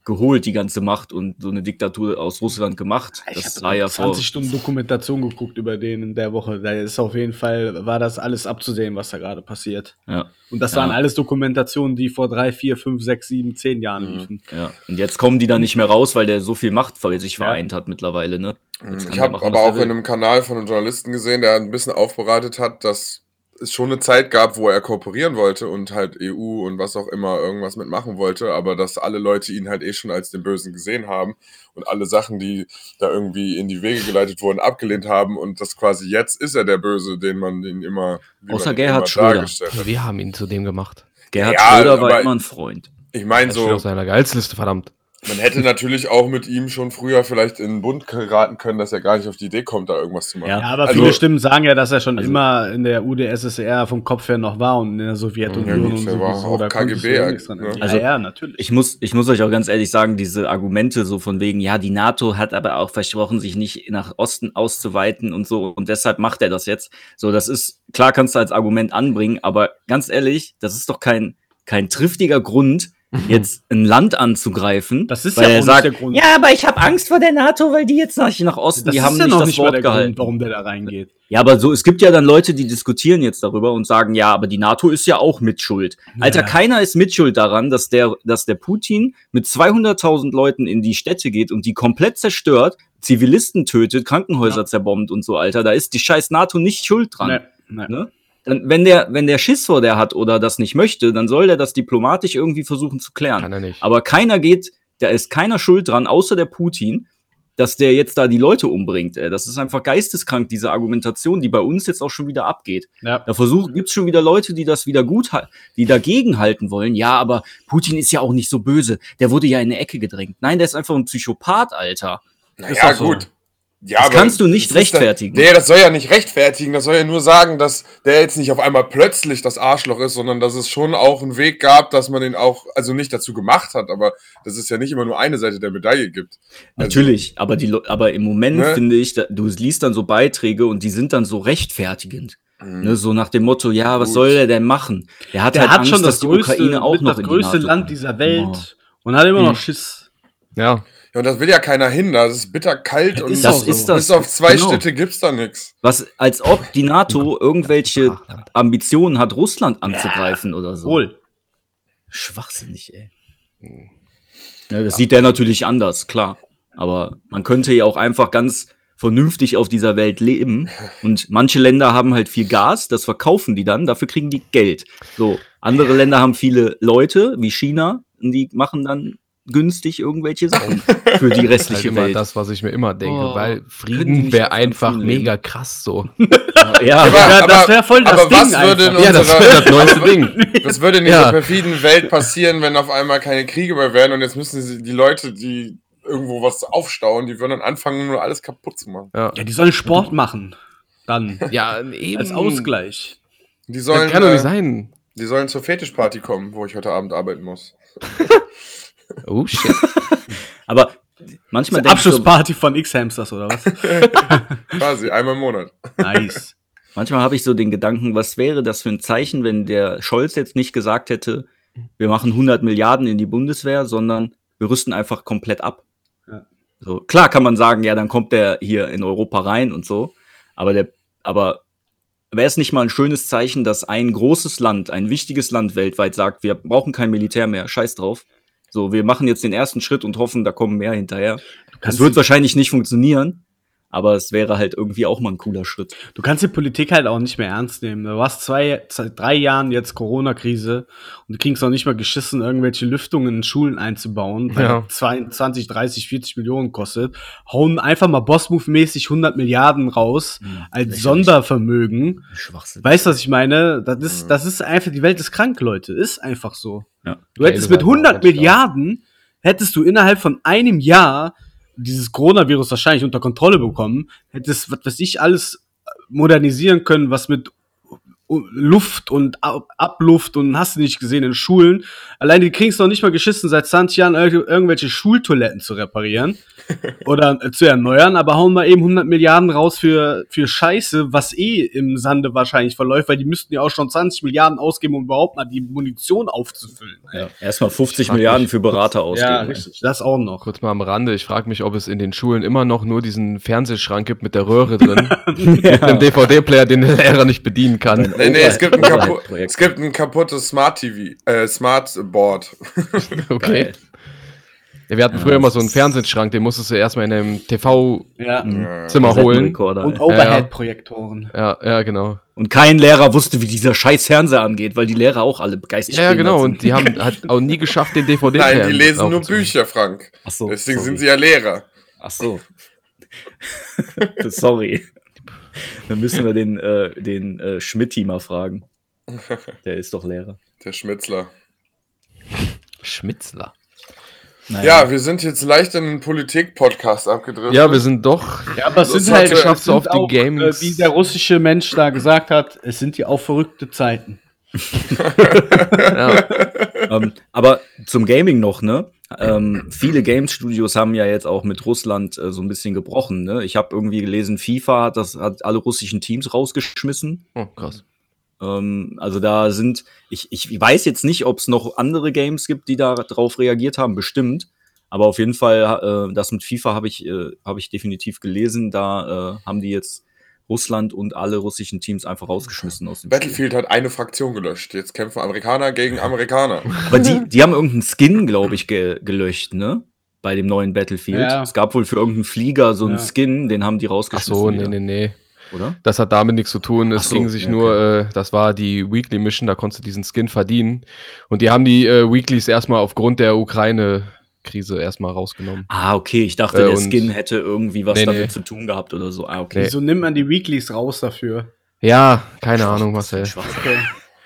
geholt, die ganze Macht und so eine Diktatur aus Russland gemacht. Ich das habe war ja vor. 20 Stunden Dokumentation geguckt über den in der Woche. Da ist auf jeden Fall, war das alles abzusehen, was da gerade passiert. Ja, Und das Ja. waren alles Dokumentationen, die vor drei, vier, fünf, sechs, sieben, zehn Jahren Mhm. liefen. ja. Und jetzt kommen die da nicht mehr raus, weil der so viel Macht sich Ja. vereint hat mittlerweile, ne? Kann Ich habe aber er auch in einem Kanal von einem Journalisten gesehen, der ein bisschen aufbereitet hat, dass es schon eine Zeit gab, wo er kooperieren wollte und halt EU und was auch immer irgendwas mitmachen wollte, aber dass alle Leute ihn halt eh schon als den Bösen gesehen haben und alle Sachen, die da irgendwie in die Wege geleitet wurden, abgelehnt haben und das quasi jetzt ist er der Böse, den man ihn immer wie Außer man ihn Gerhard immer Schröder. dargestellt hat. Wir haben ihn zu dem gemacht. Gerhard Ja, Schröder war immer ein Freund. Ich meine Er steht auf so, seiner Gehaltsliste, verdammt. Man hätte natürlich auch mit ihm schon früher vielleicht in den Bund geraten können, dass er gar nicht auf die Idee kommt, da irgendwas zu machen. Ja. Aber Also- viele Stimmen sagen ja, dass er schon Also- immer in der UdSSR vom Kopf her noch war und in der Sowjetunion Ja, und der war sowieso, auch KGB, ja ne? Also- ja, natürlich. Ich muss, ich muss euch auch ganz ehrlich sagen, diese Argumente so von wegen, ja, die NATO hat aber auch versprochen, sich nicht nach Osten auszuweiten und so, und deshalb macht er das jetzt. So, das ist, klar kannst du als Argument anbringen, aber ganz ehrlich, das ist doch kein, kein triftiger Grund, jetzt ein Land anzugreifen. Das ist weil ja er auch sagt, nicht der Grund. Ja, aber ich habe Angst vor der NATO, weil die jetzt nach, nach Osten, das die ist haben ja nicht noch das nicht mal Wort der gehalten. Grund, warum der da reingeht. Ja, aber so, es gibt ja dann Leute, die diskutieren jetzt darüber und sagen, ja, aber die NATO ist ja auch mitschuld. Alter, Ja. keiner ist mitschuld daran, dass der, dass der Putin mit 200.000 Leuten in die Städte geht und die komplett zerstört, Zivilisten tötet, Krankenhäuser zerbombt und so, Alter. Da ist die scheiß NATO nicht schuld dran. Nee, nee. Ne? Dann, wenn der, wenn der Schiss vor der hat oder das nicht möchte, dann soll der das diplomatisch irgendwie versuchen zu klären. Kann er nicht. Aber keiner geht, da ist keiner schuld dran, außer der Putin, dass der jetzt da die Leute umbringt. Ey. Das ist einfach geisteskrank, diese Argumentation, die bei uns jetzt auch schon wieder abgeht. Ja. Da versucht, gibt's schon wieder Leute, die das wieder gut, die dagegen halten wollen. Ja, aber Putin ist ja auch nicht so böse. Der wurde ja in eine Ecke gedrängt. Nein, der ist einfach ein Psychopath, Alter. Naja, Ist doch so. Ja, Das aber kannst du nicht ist dann- rechtfertigen. Nee, das soll ja nicht rechtfertigen. Das soll ja nur sagen, dass der jetzt nicht auf einmal plötzlich das Arschloch ist, sondern dass es schon auch einen Weg gab, dass man den auch, also nicht dazu gemacht hat, aber dass es ja nicht immer nur eine Seite der Medaille gibt. Also, Natürlich, aber, die, aber im Moment Ne? finde ich, du liest dann so Beiträge und die sind dann so rechtfertigend. Mhm. Ne, so nach dem Motto, ja, was Gut. soll der denn machen? Der hat Der halt hat Angst, schon das dass die größte, Ukraine auch noch das in die größte NATO Land dieser Welt Oh. und hat immer Hm. noch Schiss. Ja. Ja, und das will ja keiner hin. Das ist bitter kalt und Das so. ist das. bis auf zwei Genau. Städte gibt's da nichts. Was, als ob die NATO irgendwelche Ambitionen hat, Russland anzugreifen oder so. Wohl. Schwachsinnig, ey. Ja, das sieht der natürlich anders, klar. Aber man könnte ja auch einfach ganz vernünftig auf dieser Welt leben. Und manche Länder haben halt viel Gas, das verkaufen die dann, dafür kriegen die Geld. So, andere Länder haben viele Leute, wie China, und die machen dann günstig irgendwelche Sachen für die Halt restliche immer Welt. das, was ich mir immer denke, Oh, weil Frieden wäre einfach mega krass so. Ja, Aber- Ja, das wäre voll das aber Ding was würde in ja, das unserer- wäre das neueste Ding. Das würde in Ja. dieser perfiden Welt passieren, wenn auf einmal keine Kriege mehr wären und jetzt müssen sie die Leute, die irgendwo was aufstauen, die würden dann anfangen, nur alles kaputt zu machen. Ja, Ja, die sollen Sport machen. Dann. ja eben. Als Ausgleich. Die sollen, Das kann doch äh, nicht sein. die sollen zur Fetischparty kommen, wo ich heute Abend arbeiten muss. Oh shit. aber manchmal denk ich so, Abschlussparty von X-Hamsters oder was? Quasi, einmal im Monat. nice. Manchmal habe ich so den Gedanken, was wäre das für ein Zeichen, wenn der Scholz jetzt nicht gesagt hätte, wir machen 100 Milliarden in die Bundeswehr, sondern wir rüsten einfach komplett ab. Ja. So, klar kann man sagen, ja, dann kommt der hier in Europa rein und so, aber der, aber wäre es nicht mal ein schönes Zeichen, dass ein großes Land, ein wichtiges Land weltweit sagt, wir brauchen kein Militär mehr, scheiß drauf. So, wir machen jetzt den ersten Schritt und hoffen, da kommen mehr hinterher. Das wird wahrscheinlich nicht funktionieren, aber es wäre halt irgendwie auch mal ein cooler Schritt. Du kannst die Politik halt auch nicht mehr ernst nehmen. Du hast zwei, zwei drei Jahren jetzt Corona-Krise und du kriegst noch nicht mal geschissen, irgendwelche Lüftungen in Schulen einzubauen, weil Ja. das 20, 30, 40 Millionen kostet. Hauen einfach mal Boss-Move-mäßig 100 Milliarden raus als lächerlich. Sondervermögen. Schwachsinn. Weißt du, was ich meine? Das ist, das ist einfach, die Welt ist krank, Leute. Ist einfach so. Ja. Du hättest mit Weise, 100 ganz klar. Milliarden, hättest du innerhalb von einem Jahr dieses Coronavirus wahrscheinlich unter Kontrolle bekommen, hättest, was weiß ich, alles modernisieren können, was mit Luft und Ab- Abluft und hast du nicht gesehen in Schulen. Allein die kriegen es noch nicht mal geschissen, seit 20 Jahren ir irgendwelche Schultoiletten zu reparieren oder äh, zu erneuern, aber hauen mal eben 100 Milliarden raus für, für Scheiße, was eh im Sande wahrscheinlich verläuft, weil die müssten ja auch schon 20 Milliarden ausgeben, um überhaupt mal die Munition aufzufüllen. Ja, erstmal 50 Frag mich Milliarden für kurz- Berater ausgeben. Ja, richtig. Das auch noch. Kurz mal am Rande, ich frage mich, ob es in den Schulen immer noch nur diesen Fernsehschrank gibt mit der Röhre drin, mit einem DVD-Player, den der Lehrer nicht bedienen kann. Nee, nee, es gibt ein, kapu es gibt ein kaputtes Smart TV, äh, Smart Board. Okay. Ja, wir hatten früher immer so einen Fernsehschrank, den musstest du erstmal in einem TV-Zimmer Ja. holen. Kassettenrekorder, Und. Overhead-Projektoren. Ja, ja, genau. Und kein Lehrer wusste, wie dieser scheiß Fernseher angeht, weil die Lehrer auch alle begeistert Ja, ja, genau. Und die haben hat auch nie geschafft, den DVD Nein, die lesen nur Bücher, Frank. Ach so, Deswegen sorry. sind sie ja Lehrer. Ach so. sorry. Dann müssen wir den, äh, den äh, Schmidti mal fragen. Der ist doch Lehrer. Der Schmitzler. Schmitzler. Ja, wir sind jetzt leicht in den Politik-Podcast abgedriftet. Ja, wir sind doch. Ja, aber es Das sind halt es schafft's sind auf die. Äh, wie der russische Mensch da gesagt hat, es sind ja auch verrückte Zeiten. Ja. Ähm, aber zum Gaming noch, ne? Ähm, viele Games-Studios haben ja jetzt auch mit Russland äh, so ein bisschen gebrochen, ne? Ich habe irgendwie gelesen, FIFA hat das hat alle russischen Teams rausgeschmissen. Oh, krass. Ähm, also da sind, ich, ich weiß jetzt nicht, ob es noch andere Games gibt, die da drauf reagiert haben, bestimmt. Aber auf jeden Fall, äh, das mit FIFA habe ich, äh, hab ich definitiv gelesen. Da äh, haben die jetzt Russland und alle russischen Teams einfach rausgeschmissen aus dem Spiel. Battlefield hat eine Fraktion gelöscht. Jetzt kämpfen Amerikaner gegen Amerikaner. Aber die, die haben irgendeinen Skin, glaube ich, ge gelöscht, ne? Bei dem neuen Battlefield. Ja. Es gab wohl für irgendeinen Flieger so einen Ja. Skin, den haben die Ach rausgeschmissen. so, nee, wieder, nee, nee. Oder? Das hat damit nichts zu tun. Es Ach so, ging sich ja, nur, äh, das war die Weekly Mission, da konntest du diesen Skin verdienen. Und die haben die äh, Weeklies erstmal aufgrund der Ukraine-Krise erstmal rausgenommen. Ah, okay. Ich dachte, Äh, der Skin hätte irgendwie was Nee, damit nee. zu tun gehabt oder so. Ah, okay. Nee. Wieso nimmt man die Weeklies raus dafür? Ja, keine Ahnung, Marcel. Okay.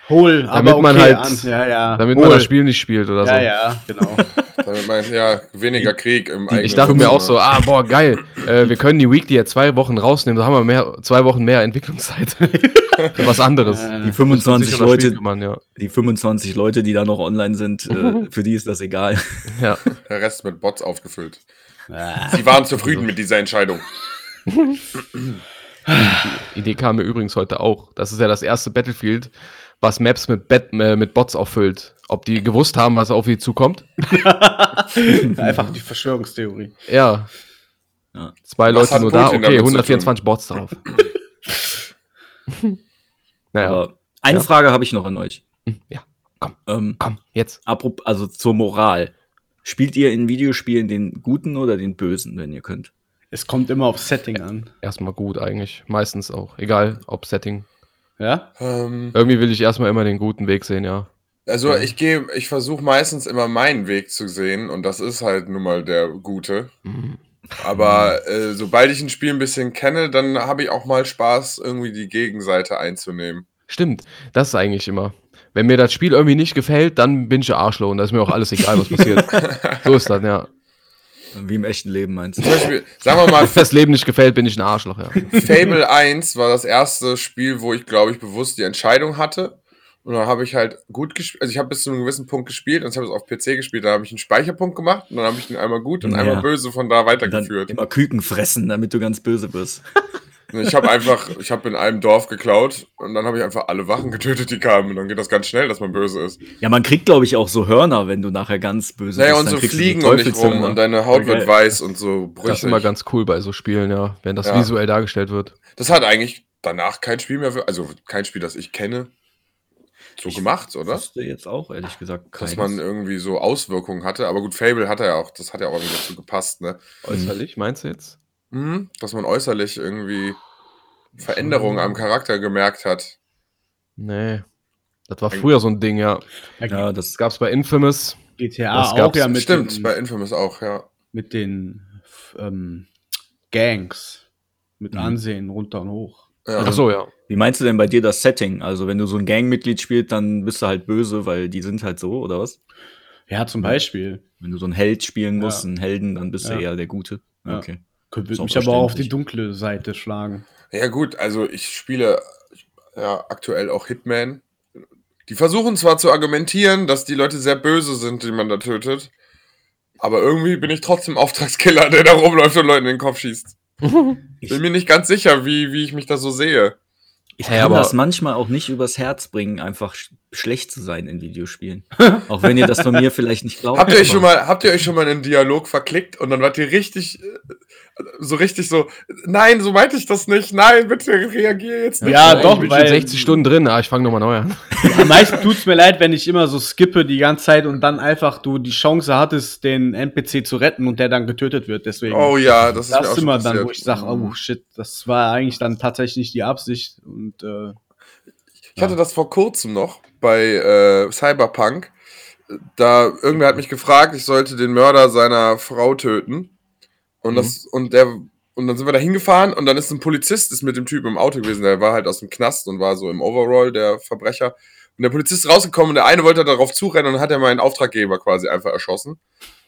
Hol, Damit aber man okay halt- an. Ja, ja. Damit Hol. man das Spiel nicht spielt oder so. Ja, ja, genau. Damit man, ja, weniger Krieg im eigenen Ich dachte mir Zimmer. auch so, ah, boah, geil. Äh, wir können die Weekly jetzt zwei Wochen rausnehmen, da haben wir mehr, zwei Wochen mehr Entwicklungszeit. Für was anderes. Die 25 Sich um das Spiel Leute, kümmern, ja. die 25 Leute, die da noch online sind, äh, für die ist das egal. ja. Der Rest mit Bots aufgefüllt. Ah. Sie waren zufrieden mit dieser Entscheidung. Idee kam mir übrigens heute auch. Das ist ja das erste Battlefield, was Maps mit, Bet äh, mit Bots auffüllt. Ob die gewusst haben, was auf sie zukommt? Einfach die Verschwörungstheorie. Ja. Ja. Zwei Was Leute nur da, Putin okay, damit zu 124 Bots drauf. Naja, Aber eine Ja. Frage habe ich noch an euch. ja, komm, Ähm, komm, jetzt. apropos, also zur Moral. Spielt ihr in Videospielen den Guten oder den Bösen, wenn ihr könnt? Es kommt immer auf Setting an. Erstmal gut eigentlich. Meistens auch. Egal, ob Setting. Ja? Ähm, Irgendwie will ich erstmal immer den guten Weg sehen, ja. also ich gehe, ich versuche meistens immer meinen Weg zu sehen und das ist halt nun mal der gute. Mhm. Aber äh, sobald ich ein Spiel ein bisschen kenne, dann habe ich auch mal Spaß, irgendwie die Gegenseite einzunehmen. Stimmt, das ist eigentlich immer. Wenn mir das Spiel irgendwie nicht gefällt, dann bin ich ein Arschloch und da ist mir auch alles egal, was passiert. so ist das, ja. Wie im echten Leben meinst Zum du? Beispiel, sagen wir mal, Wenn das Leben nicht gefällt, bin ich ein Arschloch, ja. Fable 1 war das erste Spiel, wo ich, glaube ich, bewusst die Entscheidung hatte. Und dann habe ich halt gut gespielt. Also ich habe bis zu einem gewissen Punkt gespielt und ich habe es auf PC gespielt. Dann habe ich einen Speicherpunkt gemacht und dann habe ich den einmal gut und Ja. einmal böse von da Und dann weitergeführt. immer Küken fressen, damit du ganz böse wirst. Und Ich habe einfach, ich habe in einem Dorf geklaut und dann habe ich einfach alle Wachen getötet, die kamen. Und dann geht das ganz schnell, dass man böse ist. Ja, man kriegt, glaube ich, auch so Hörner, wenn du nachher ganz böse Naja, bist. und Dann so Fliegen um dich rum und deine Haut Voll wird weiß und so Das brüchig. ist immer ganz cool bei so Spielen, ja. Wenn das Ja. visuell dargestellt wird. Das hat eigentlich danach kein Spiel mehr, also kein Spiel, das ich kenne, so gemacht, oder? Das wusste jetzt auch, ehrlich gesagt, Dass keins. man irgendwie so Auswirkungen hatte. Aber gut, Fable hat ja auch, das hat ja auch irgendwie dazu gepasst, ne? Äußerlich, meinst du jetzt? Mhm. Dass man äußerlich irgendwie Veränderungen am Charakter gemerkt hat. Nee. Das war früher so ein Ding, ja. ja, Das gab's bei Infamous. GTA Das auch gab's ja mit Stimmt, den, bei Infamous auch, ja. mit den ähm, Gangs. Mit Mhm. Ansehen runter und hoch. Ja. Ach so, ja. Wie meinst du denn bei dir das Setting? Also, wenn du so ein Gangmitglied spielst, dann bist du halt böse, weil die sind halt so, oder was? Ja, zum Beispiel. Wenn du so einen Held spielen musst, Ja. einen Helden, dann bist Ja. du eher der Gute. Ja. Okay. Könnte mich aber auch auf die dunkle Seite schlagen. Ja, gut, also ich spiele, ja aktuell auch Hitman. Die versuchen zwar zu argumentieren, dass die Leute sehr böse sind, die man da tötet, aber irgendwie bin ich trotzdem Auftragskiller, der da rumläuft und Leuten in den Kopf schießt. Bin mir nicht ganz sicher, wie, wie ich mich da so sehe. Ich kann aber- das manchmal auch nicht übers Herz bringen, einfach schlecht zu sein in Videospielen. auch wenn ihr das von mir vielleicht nicht glaubt. Habt ihr euch aber- schon mal, habt ihr euch schon mal in einen Dialog verklickt und dann wart ihr richtig, äh, so richtig so, nein, so meinte ich das nicht, nein, bitte reagier jetzt nicht. Ja, Nein. doch, ich bin weil- schon 60 Stunden drin, ah, ich fange nochmal neu an. Am meisten tut's mir leid, wenn ich immer so skippe die ganze Zeit und dann einfach du die Chance hattest, den NPC zu retten und der dann getötet wird. Deswegen. Oh ja, das ist das mir auch ist schon immer passiert. dann, wo ich sage, oh shit, das war eigentlich dann tatsächlich nicht die Absicht. Und äh, Ich hatte das vor kurzem noch bei äh, Cyberpunk. Da irgendwer hat mich gefragt, ich sollte den Mörder seiner Frau töten. Und das und der und dann sind wir da hingefahren und dann ist ein Polizist ist mit dem Typen im Auto gewesen, der war halt aus dem Knast und war so im Overall der Verbrecher. Und der Polizist ist rausgekommen und der eine wollte darauf zurennen und dann hat er meinen Auftraggeber quasi einfach erschossen.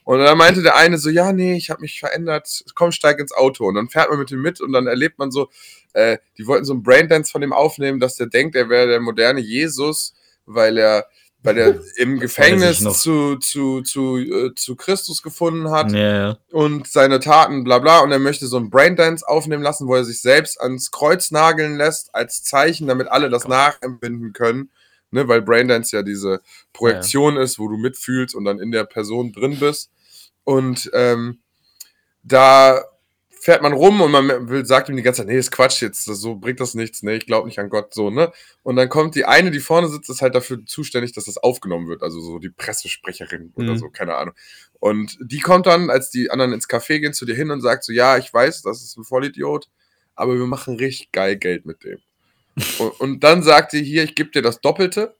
Und dann meinte der eine so, ja, nee, ich habe mich verändert, komm, steig ins Auto. Und dann fährt man mit ihm mit und dann erlebt man so, äh, die wollten so einen Braindance von ihm aufnehmen, dass der denkt, er wäre der moderne Jesus, weil er, weil er im Gefängnis zu, zu, zu, äh, zu Christus gefunden hat ja. und seine Taten, bla bla, und er möchte so einen Braindance aufnehmen lassen, wo er sich selbst ans Kreuz nageln lässt, als Zeichen, damit alle das nachempfinden können. Ne, weil Braindance ja diese Projektion ist, wo du mitfühlst und dann in der Person drin bist. Und ähm, da fährt man rum und man will, sagt ihm die ganze Zeit, nee, ist Quatsch jetzt, das, so bringt das nichts, nee, ich glaube nicht an Gott, so, ne? Und dann kommt die eine, die vorne sitzt, ist halt dafür zuständig, dass das aufgenommen wird, also so die Pressesprecherin oder Mhm. so, keine Ahnung. Und die kommt dann, als die anderen ins Café gehen, zu dir hin und sagt so, ja, ich weiß, das ist ein Vollidiot, aber wir machen richtig geil Geld mit dem. und, und dann sagt sie hier, ich gebe dir das Doppelte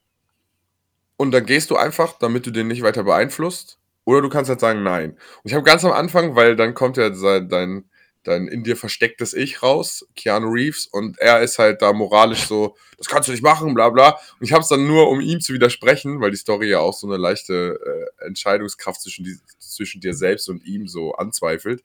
und dann gehst du einfach, damit du den nicht weiter beeinflusst. Oder du kannst halt sagen, nein. Und ich habe ganz am Anfang, weil dann kommt ja dein, dein in dir verstecktes Ich raus, Keanu Reeves, und er ist halt da moralisch so, das kannst du nicht machen, bla bla. Und ich habe es dann nur, um ihm zu widersprechen, weil die Story ja auch so eine leichte äh, Entscheidungskraft zwischen, die, zwischen dir selbst und ihm so anzweifelt,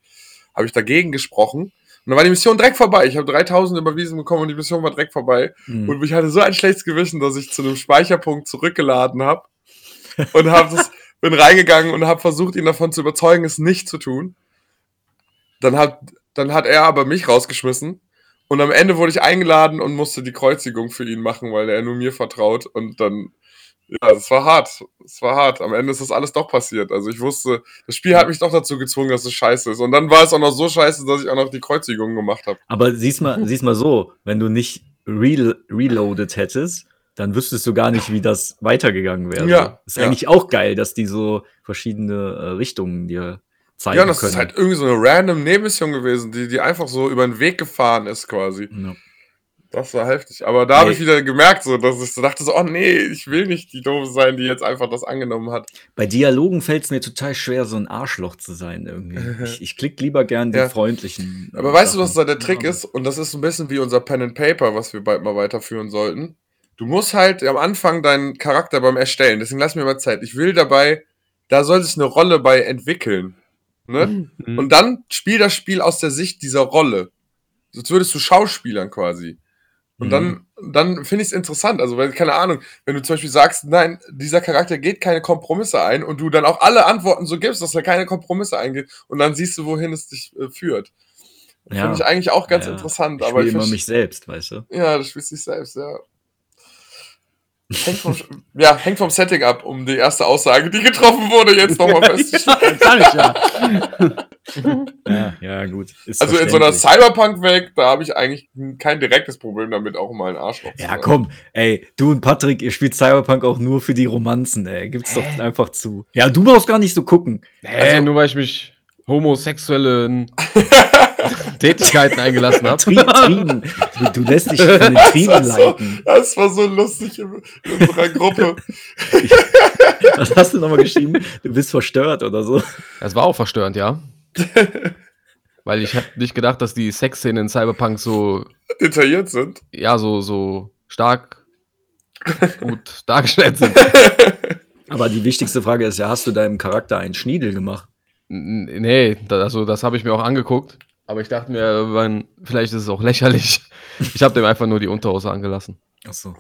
habe ich dagegen gesprochen. Und dann war die Mission direkt vorbei. Ich habe 3000 überwiesen bekommen und die Mission war direkt vorbei. Mhm. Und ich hatte so ein schlechtes Gewissen, dass ich zu einem Speicherpunkt zurückgeladen habe und hab das, bin reingegangen und habe versucht, ihn davon zu überzeugen, es nicht zu tun. Dann hat, dann hat er aber mich rausgeschmissen. Und am Ende wurde ich eingeladen und musste die Kreuzigung für ihn machen, weil er nur mir vertraut. Und dann, ja, es war hart. Es war hart. Am Ende ist das alles doch passiert. Also ich wusste, das Spiel hat mich doch dazu gezwungen, dass es scheiße ist. Und dann war es auch noch so scheiße, dass ich auch noch die Kreuzigung gemacht habe. Aber siehst mal, siehst mal so, wenn du nicht re reloaded hättest, dann wüsstest du gar nicht, wie das weitergegangen wäre. Ja, Ist ja. eigentlich auch geil, dass die so verschiedene äh, Richtungen dir zeigen Ja, und das können. ist halt irgendwie so eine random Nebenmission gewesen, die, die einfach so über den Weg gefahren ist quasi. ja. Das war heftig. Aber da habe Nee. ich wieder gemerkt, so, dass ich so dachte, so, oh nee, ich will nicht die Doofe sein, die jetzt einfach das angenommen hat. Bei Dialogen fällt es mir total schwer, so ein Arschloch zu sein irgendwie. Ich, ich klick lieber gern die Ja. freundlichen. äh, Aber weißt du, was da Sachen. der Trick ist? Und das ist ein bisschen wie unser Pen and Paper, was wir bald mal weiterführen sollten. Du musst halt am Anfang deinen Charakter beim Erstellen, deswegen lass mir mal Zeit. Ich will dabei, da soll sich eine Rolle bei entwickeln. Ne? Mhm. Und dann spiel das Spiel aus der Sicht dieser Rolle. Sonst würdest du Schauspielern quasi. Und Mhm. dann, dann finde ich es interessant. Also, weil, keine Ahnung, wenn du zum Beispiel sagst, nein, dieser Charakter geht keine Kompromisse ein und du dann auch alle Antworten so gibst, dass er keine Kompromisse eingeht und dann siehst du, wohin es dich äh, führt. Ja. Finde ich eigentlich auch ganz Ja, interessant. Ich aber spiele ich immer mich selbst, weißt du? Ja, du spielst dich selbst, ja. Hängt vom, ja, hängt vom Setting ab, um die erste Aussage, die getroffen wurde, jetzt nochmal festzustellen. Kann ich ja. Ja, ja gut. Ist Also in so einer. Cyberpunk-Welt, da habe ich eigentlich kein direktes Problem damit, auch mal ein Arschloch zu Ja, sein. komm, ey, du und Patrick, ihr spielt Cyberpunk auch nur für die Romanzen, ey. Gibt's doch einfach zu. Ja, du brauchst gar nicht so gucken. Äh, nur weil ich mich homosexuellen Tätigkeiten eingelassen habe. Tri Trieben. Du, du lässt dich von den Das Trieben so, leiten. das war so lustig in, unserer Gruppe. Was hast du nochmal geschrieben? Du bist verstört oder so. Das war auch verstörend, ja. Weil ich habe nicht gedacht, dass die Sexszenen in Cyberpunk so, Detailliert sind. ja, so, so stark gut dargestellt sind. Aber die wichtigste Frage ist ja, hast du deinem Charakter einen Schniedel gemacht? Nee, also das habe ich mir auch angeguckt. Aber ich dachte mir, man, vielleicht ist es auch lächerlich. Ich habe dem einfach nur die Unterhose angelassen. Achso.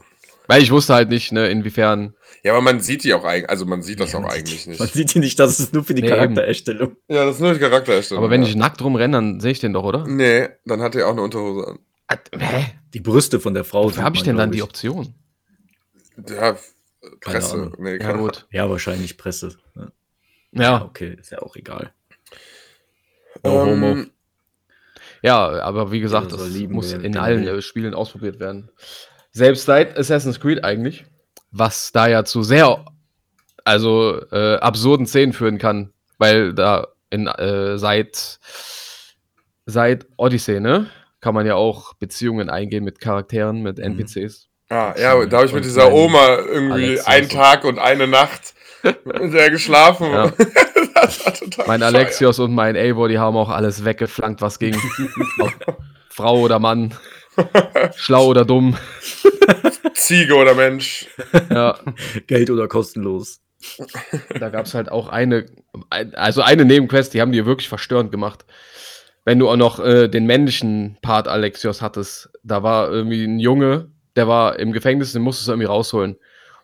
Weil ich wusste halt nicht, ne, inwiefern. Ja, aber man sieht die auch eigentlich, also man sieht das Ja, auch eigentlich nicht. Man sieht hier nicht, dass es nur für die Nee, Charaktererstellung. Ja, das ist nur die Charaktererstellung. Aber wenn ja. ich nackt rumrenne, dann sehe ich den doch, oder? Nee, dann hat er auch eine Unterhose an. Hä? Die Brüste von der Frau. Sieht habe ich denn dann glaub die Option? Ja, Presse. Nee, Ja, keine gut. Ja, wahrscheinlich Presse. Ja, Ja, okay, ist ja auch egal. Ahnung. No homo. Ja, aber wie gesagt, das lieben, muss in wer allen will. äh, Spielen ausprobiert werden. Selbst seit Assassin's Creed eigentlich, was da ja zu sehr, also äh, absurden Szenen führen kann, weil da in, äh, seit, seit Odyssey, ne, kann man ja auch Beziehungen eingehen mit Charakteren, mit NPCs. Ah, ja, da habe ich mit dieser Oma irgendwie einen Tag und eine Nacht mit der geschlafen. Ja. das war total Mein. Alexios und mein Eivor, die haben auch alles weggeflankt, was ging. Frau oder Mann, schlau oder dumm. Ziege oder Mensch. Ja, Geld oder kostenlos. da gab es halt auch eine, ein- also eine Nebenquest, die haben die wirklich verstörend gemacht. Wenn du auch noch äh, den männlichen Part Alexios hattest, da war irgendwie ein Junge, der war im Gefängnis, den musstest du irgendwie rausholen.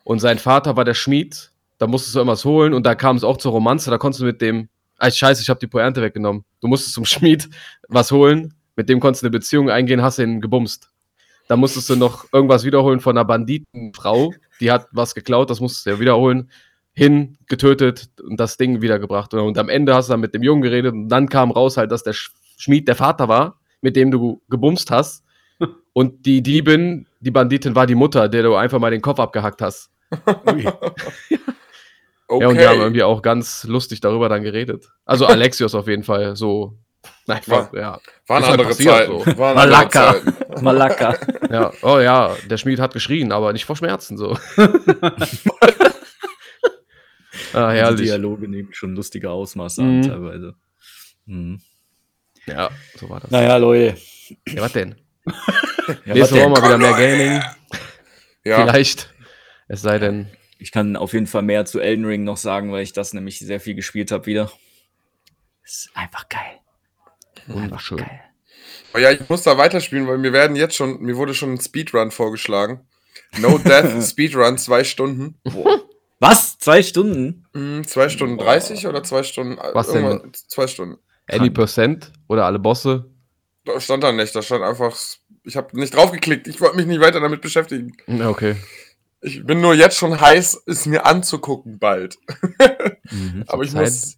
Und sein Vater war der Schmied, da musstest du irgendwas holen und da kam es auch zur Romanze, da konntest du mit dem, ah, scheiße, ich habe die Pointe weggenommen. Du musstest zum Schmied was holen, mit dem konntest du eine Beziehung eingehen, hast ihn gebumst. Da musstest du noch irgendwas wiederholen von einer Banditenfrau, die hat was geklaut, das musstest du ja wiederholen hin, getötet und das Ding wiedergebracht. Und am Ende hast du dann mit dem Jungen geredet und dann kam raus halt, dass der Sch- Schmied der Vater war, mit dem du gebumst hast. Und die Diebin, die Banditin, war die Mutter, der du einfach mal den Kopf abgehackt hast. Ui. Okay. Ja, und die haben irgendwie auch ganz lustig darüber dann geredet. Also Alexios auf jeden Fall, so. Einfach, ja. Waren halt andere passiert, Zeiten. so. Waren andere Malaka. Zeiten. Malaka. ja. Oh ja, der Schmied hat geschrien, aber nicht vor Schmerzen, so. ah, Die herrlich. Dialoge nehmen schon lustige Ausmaße Mhm. an, teilweise. Mhm. Ja, so war das. Naja, Leute. Ja, was denn? Ja, Nächste Woche mal wieder mehr. Gaming. Ja, Vielleicht. Es sei denn, Ich kann auf jeden Fall mehr zu Elden Ring noch sagen, weil ich das nämlich sehr viel gespielt habe wieder. Ist einfach geil. wunderschön. Geil. Oh ja, ich muss da weiterspielen, weil mir werden jetzt schon, mir wurde schon ein Speedrun vorgeschlagen. No Death Speedrun, zwei Stunden. Was? Zwei Stunden? Hm, zwei Stunden 30 oder zwei Stunden? Was denn? Zwei Stunden. Any Percent oder alle Bosse? Da stand da nicht, da stand einfach, ich habe nicht draufgeklickt, ich wollte mich nicht weiter damit beschäftigen. Okay. Ich bin nur jetzt schon heiß, es mir anzugucken bald. Mhm. Aber ich Zeit. muss,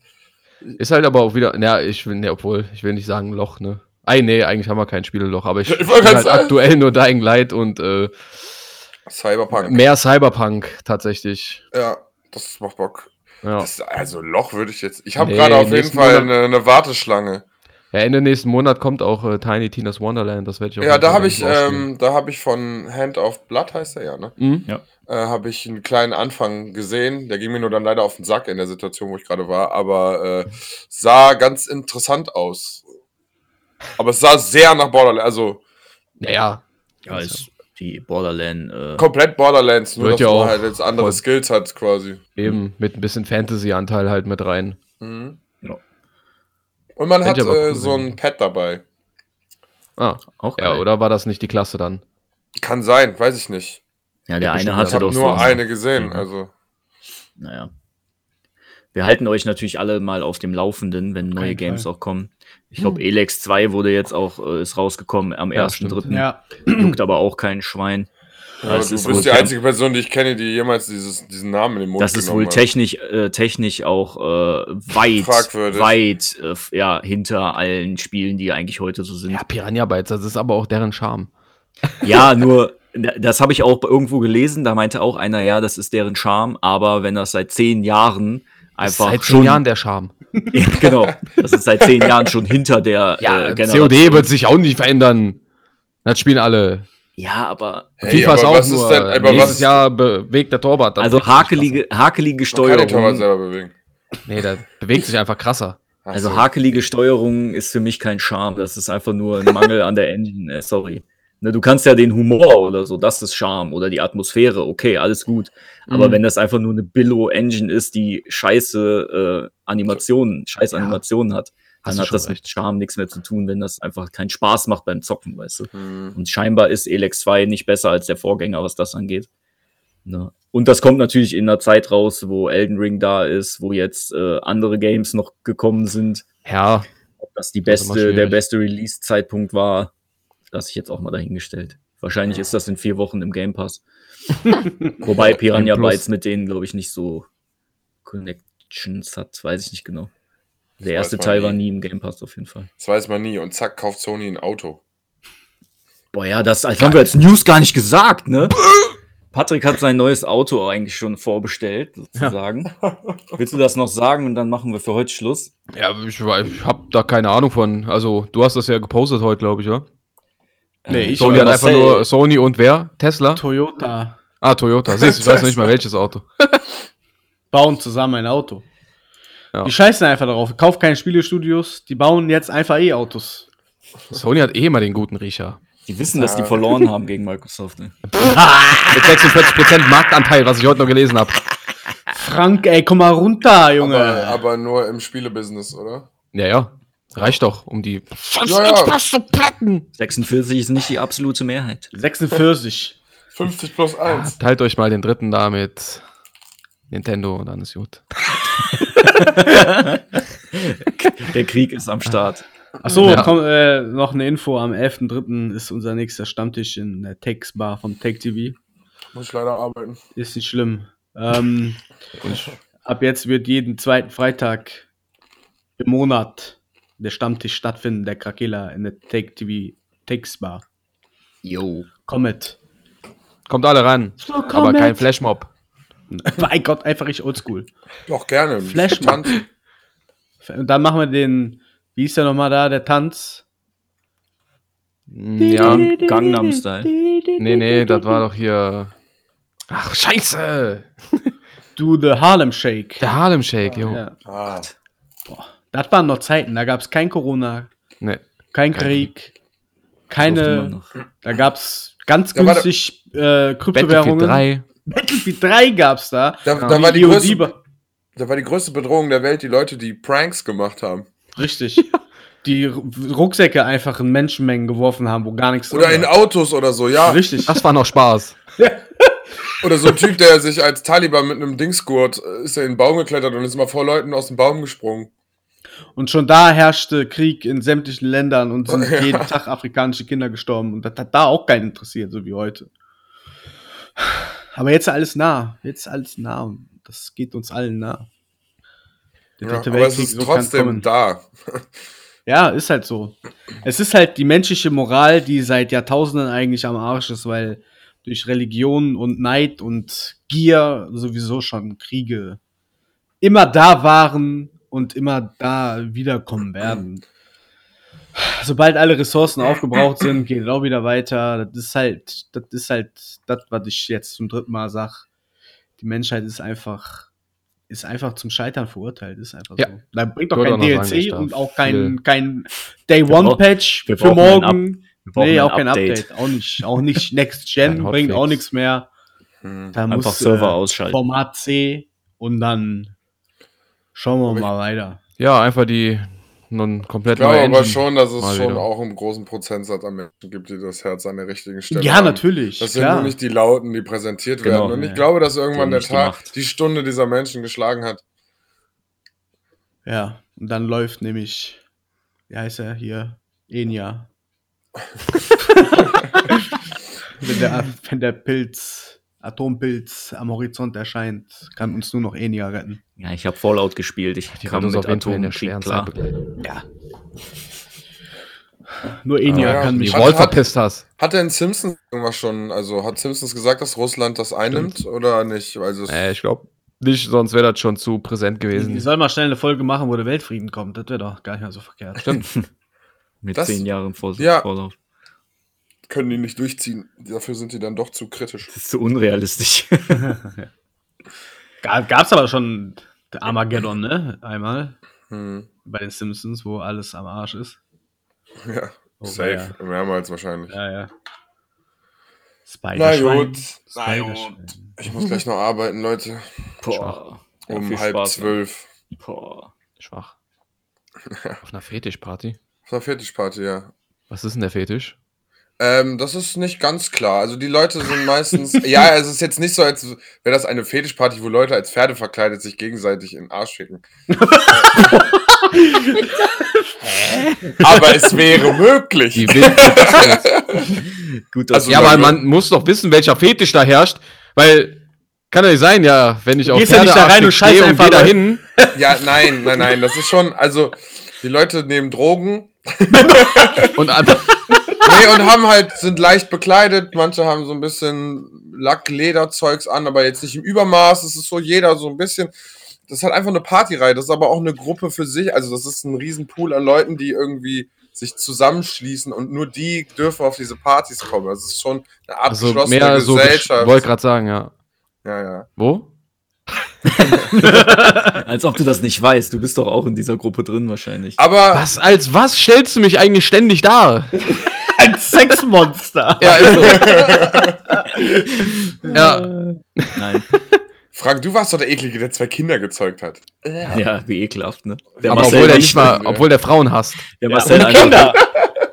Ist halt aber auch wieder, ja, ich will, ne, obwohl, ich will nicht sagen Loch, ne? Ei, nee, eigentlich haben wir kein Spieleloch, aber ich, Ich grad halt sagen. aktuell nur Dying Light und äh, Cyberpunk. mehr Cyberpunk tatsächlich. Ja, das macht Bock. Ja. Das, also Loch würde ich jetzt. Ich habe Nee, gerade auf jeden Fall eine, eine Warteschlange. Ja, Ende nächsten Monat kommt auch äh, Tiny Tina's Wonderland, das werde ich auch Ja, da habe ich, ähm, da habe ich von Hand of Blood heißt er ja, ne? Mhm. Äh, habe ich einen kleinen Anfang gesehen. Der ging mir nur dann leider auf den Sack in der Situation, wo ich gerade war, aber äh, sah ganz interessant aus. Aber es sah sehr nach Borderlands, also Ja, ja. Ja, ist die Borderland. Äh, komplett Borderlands, nur dass ja man halt jetzt andere Skills hat quasi. Eben mit ein bisschen Fantasy-Anteil halt mit rein. Mhm. Ja. Und man hat ich äh, so ein. Pad dabei. Ah, auch ja, geil. oder war das nicht die Klasse dann? Kann sein, weiß ich nicht. Ja, der bestimmt eine Ich hatte habe doch nur so. eine gesehen, Mhm. also. Naja. Wir halten euch natürlich alle mal auf dem Laufenden, wenn neue Kein Games Fall. auch kommen. Ich glaube, Elex 2 wurde jetzt auch, äh, ist rausgekommen am Ja, 1.3. stimmt. Ja, Juckt aber auch kein Schwein. Ja, das du ist bist wohl die einzige Person, die ich kenne, die jemals dieses, diesen Namen in den Mund Das ist wohl technisch, äh, technisch auch äh, weit, Fragwürdig. weit äh, ja, hinter allen Spielen, die eigentlich heute so sind. Ja, Piranha Bytes, das ist aber auch deren Charme. Ja, nur, das habe ich auch irgendwo gelesen, da meinte auch einer, ja, das ist deren Charme, aber wenn das seit zehn Jahren Das ist einfach seit schon, zehn Jahren der Charme. Ja, genau, das ist seit zehn Jahren schon hinter der Ja, äh, Generation. COD wird sich auch nicht verändern. Das spielen alle. Ja, aber Hey, FIFA ist aber auch was ist nur denn- aber nächstes was- Jahr bewegt der Torwart. dann also hakelige, hakelige Man kann den Torwart Steuerung. selber bewegen. Nee, der bewegt sich einfach krasser. Ach Also so. hakelige Steuerung ist für mich kein Charme. Das ist einfach nur ein Mangel an der Engine. Äh, sorry. Ne, du kannst ja den Humor oder so, das ist Charme oder die Atmosphäre, okay, alles gut. Aber Mhm. wenn das einfach nur eine Billo-Engine ist, die scheiße äh, Animationen, scheiß Animationen hat, dann hat das mit recht. Charme nichts mehr zu tun, wenn das einfach keinen Spaß macht beim Zocken, weißt du. Hm. Und scheinbar ist Elex 2 nicht besser als der Vorgänger, was das angeht. Ne? Und das kommt natürlich in einer Zeit raus, wo Elden Ring da ist, wo jetzt äh, andere Games noch gekommen sind. Ja, Ob das die Das beste, der schwierig. beste Release-Zeitpunkt war, lasse ich jetzt auch mal dahingestellt. Wahrscheinlich ist das in vier Wochen im Game Pass. Wobei Piranha. Bytes mit denen, glaube ich, nicht so Connections hat, weiß ich nicht genau. Der Das erste Teil war nie. nie im Game Pass auf jeden Fall. Das weiß man nie. Und zack, kauft Sony ein Auto. Boah, ja, das, das haben wir als News gar nicht gesagt, ne? Patrick hat sein neues Auto eigentlich schon vorbestellt, sozusagen. Willst du das noch sagen und dann machen wir für heute Schluss? ja ich, ich habe da keine Ahnung von. Also, du hast das ja gepostet heute, glaube ich, oder? Nee, ich Sony hat einfach nur Sony und wer? Tesla? Toyota Ah, Toyota. Siehst du, ich weiß noch nicht mal welches Auto. bauen zusammen ein Auto. Ja. Die scheißen einfach darauf. Kauf keine Spielestudios, die bauen jetzt einfach E-Autos. Sony hat eh immer den guten Riecher. Die wissen, dass die Ja. verloren haben gegen Microsoft. Ne? Mit 46% Marktanteil, was ich heute noch gelesen habe. Frank, ey, komm mal runter, Junge. Aber, aber nur im Spielebusiness, oder? Ja, ja. Reicht doch, um die. Ja, ja. zu platten. 46 ist nicht die absolute Mehrheit. 46. 50 plus 1. Teilt euch mal den dritten da mit Nintendo und dann ist gut. Der Krieg ist am Start. Achso, Ja. komm, äh, noch eine Info. Am 11.03. ist unser nächster Stammtisch in der Tex Bar vom Tech TV. Muss ich leider arbeiten. Ist nicht schlimm. Ähm, ab jetzt wird jeden zweiten Freitag im Monat der Stammtisch stattfinden, der Krakela in der Tech TV Tex Bar. Yo. Komm mit. Kommt alle ran. aber kein Flashmob. Mein Gott, einfach richtig oldschool. Doch, gerne. Flash- Tanzen. Und dann machen wir den, wie ist der nochmal da, der Tanz? Ja. Gangnam Style. Nee, nee, das war doch hier. Ach, scheiße! Du, the Harlem Shake. Der Harlem Shake, jo. Ja. Ah, Das waren noch Zeiten, da gab es kein Corona, Nee. kein Krieg, keine, da gab es ganz günstig äh, Battlefield Kryptowährungen. 3. Battlefield 3 gab's da. da, da, war die größte, da war die größte Bedrohung der Welt die Leute, die Pranks gemacht haben. Richtig. Die Rucksäcke einfach in Menschenmengen geworfen haben, wo gar nichts Oder drin in war. Autos oder so, ja. Richtig. Das war noch Spaß. Oder so ein Typ, der sich als Taliban mit einem Dingsgurt äh, ist er in den Baum geklettert und ist mal vor Leuten aus dem Baum gesprungen. Und schon da herrschte Krieg in sämtlichen Ländern und sind Ja. jeden Tag afrikanische Kinder gestorben. Und das hat da auch keinen interessiert, so wie heute. Aber jetzt alles nah. Jetzt alles nah. Das geht uns allen nah. Der Ja, aber es ist trotzdem da. Ja, ist halt so. Es ist halt die menschliche Moral, die seit Jahrtausenden eigentlich am Arsch ist, weil durch Religion und Neid und Gier sowieso schon Kriege immer da waren und immer da wiederkommen werden. Sobald alle Ressourcen aufgebraucht sind, geht es auch wieder weiter. Das ist halt, das ist halt das, was ich jetzt zum dritten Mal sag. Die Menschheit ist einfach, ist einfach zum Scheitern verurteilt. Ist einfach Ja. so. Da bringt doch kein DLC und auch kein, kein Day One Patch wir für morgen. Nee, auch kein Update. Auch nicht, auch nicht Next Gen, bringt auch nichts mehr. Hm. Da Einfach muss Server äh, ausschalten. Format C und dann schauen wir mal weiter. Ja, einfach die nun komplett Ich glaube neue aber Engine. schon, dass es Mal schon wieder. auch einen großen Prozentsatz an Menschen gibt, die das Herz an der richtigen Stelle Ja, haben. natürlich. Das sind klar. nur nicht die Lauten, die präsentiert Genau. werden. Und ich Ja. glaube, dass irgendwann der Tag, Macht. die Stunde dieser Menschen geschlagen hat. Ja, und dann läuft nämlich, wie heißt er hier? Enya. wenn, der, wenn der Pilz, Atompilz am Horizont erscheint, kann uns nur noch Enya retten. Ja, ich habe Fallout gespielt. Ich Die kam mit auf jeden Fall in der Atomkrieg schweren klar. Ja. Nur Enya Ja, kann mich. Hat- Wall hat- verpisst hast. Hat denn Simpsons irgendwas schon, also hat Simpsons gesagt, dass Russland das einnimmt oder nicht? Also es, Äh, ich glaube nicht, sonst wäre das schon zu präsent Die gewesen. soll mal schnell eine Folge machen, wo der Weltfrieden kommt. Das wäre doch gar nicht mehr so verkehrt. Stimmt. Mit Das- zehn Jahren vor Ja. Vorlauf. Können die nicht durchziehen. Dafür sind die dann doch zu kritisch. Das ist zu unrealistisch. Ga- Gab's aber schon Armageddon, ne? Einmal Hm. bei den Simpsons, wo alles am Arsch ist. Ja, Oh, safe. Mehrmals wahrscheinlich. Ja, ja. Na Spider-Schwein. gut. Na gut. Ich muss gleich noch arbeiten, Leute. Boah. Ja, Um viel halb Spaß, zwölf. Boah. Schwach. Auf einer Fetischparty? Auf einer Fetischparty, ja. Was ist denn der Fetisch? Ähm, das ist nicht ganz klar. Also die Leute sind meistens. ja, es ist jetzt nicht so, als wäre das eine Fetischparty, wo Leute als Pferde verkleidet sich gegenseitig in den Arsch schicken. aber es wäre möglich. Die Gut, Also ja, aber man muss doch wissen, welcher Fetisch da herrscht, weil kann ja nicht sein, ja, wenn ich auf gehst ja nicht da rein und stehe und einfach geh da Leute. hin, Ja, nein, nein, nein. Das ist schon. Also die Leute nehmen Drogen. und Nee, und haben halt, sind leicht bekleidet. Manche haben so ein bisschen Lack-Leder-Zeugs an, aber jetzt nicht im Übermaß. Es ist so jeder so ein bisschen. Das ist halt einfach eine Partyreihe. Das ist aber auch eine Gruppe für sich. Also, das ist ein Riesenpool an Leuten, die irgendwie sich zusammenschließen und nur die dürfen auf diese Partys kommen. Das ist schon eine also abgeschlossene mehr so, Gesellschaft. wollte gerade sagen, ja. ja, ja. Wo? als ob du das nicht weißt. Du bist doch auch in dieser Gruppe drin wahrscheinlich. Aber Was, als was stellst du mich eigentlich ständig dar? Ein Sexmonster. Ja, ist so. ja, Nein. Frank, du warst doch der Eklige, der zwei Kinder gezeugt hat. Ja, wie ekelhaft, ne? Der aber Marcel obwohl der nicht, mal, ne? obwohl der Frauen hasst. der Ja, Marcel, einfach, Kinder.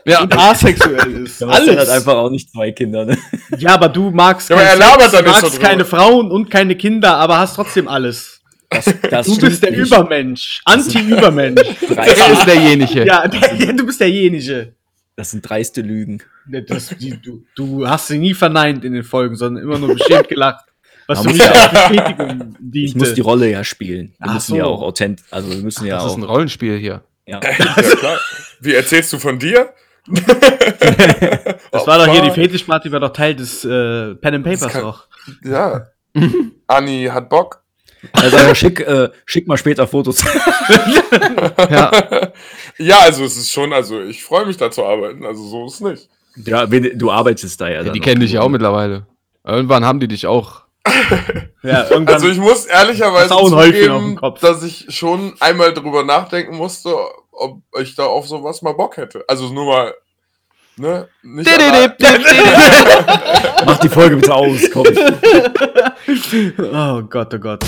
Ja, Und asexuell ist. der Marcel hat Alles. einfach auch nicht zwei Kinder, ne? Ja, aber du magst, Ja, aber keinen er labert Sex, magst so keine Frauen und keine Kinder, aber hast trotzdem alles. Das, das Du bist der nicht. Übermensch. Anti-Übermensch. Dreist. er ist derjenige. ja, der, ja, du bist derjenige. Das sind dreiste Lügen. Ne, Das, die, du, du hast sie nie verneint in den Folgen, sondern immer nur beschämt gelacht. Was für mich als Bestätigung diente. Ich muss die Rolle ja spielen. Wir Ach müssen so. ja auch authentisch, also wir müssen ja Das ist auch. ein Rollenspiel hier. Ja. Ja, klar. Wie erzählst du von dir? Das war doch hier die Fetischparty, war doch Teil des äh, Pen and Papers kann- doch. Ja. Anni hat Bock. Also aber schick, äh, schick mal später Fotos. Ja, Ja, also es ist schon, also ich freue mich da zu arbeiten, also so ist es nicht. ja, wenn, du arbeitest da ja. ja die kennen dich ja auch mittlerweile. Irgendwann haben die dich auch. Ja, irgendwann. Also ich muss ehrlicherweise zugeben, dass ich schon einmal drüber nachdenken musste, ob ich da auf sowas mal Bock hätte. Also nur mal, ne? Nicht Mach die Folge bitte aus, komm. oh Gott, oh Gott.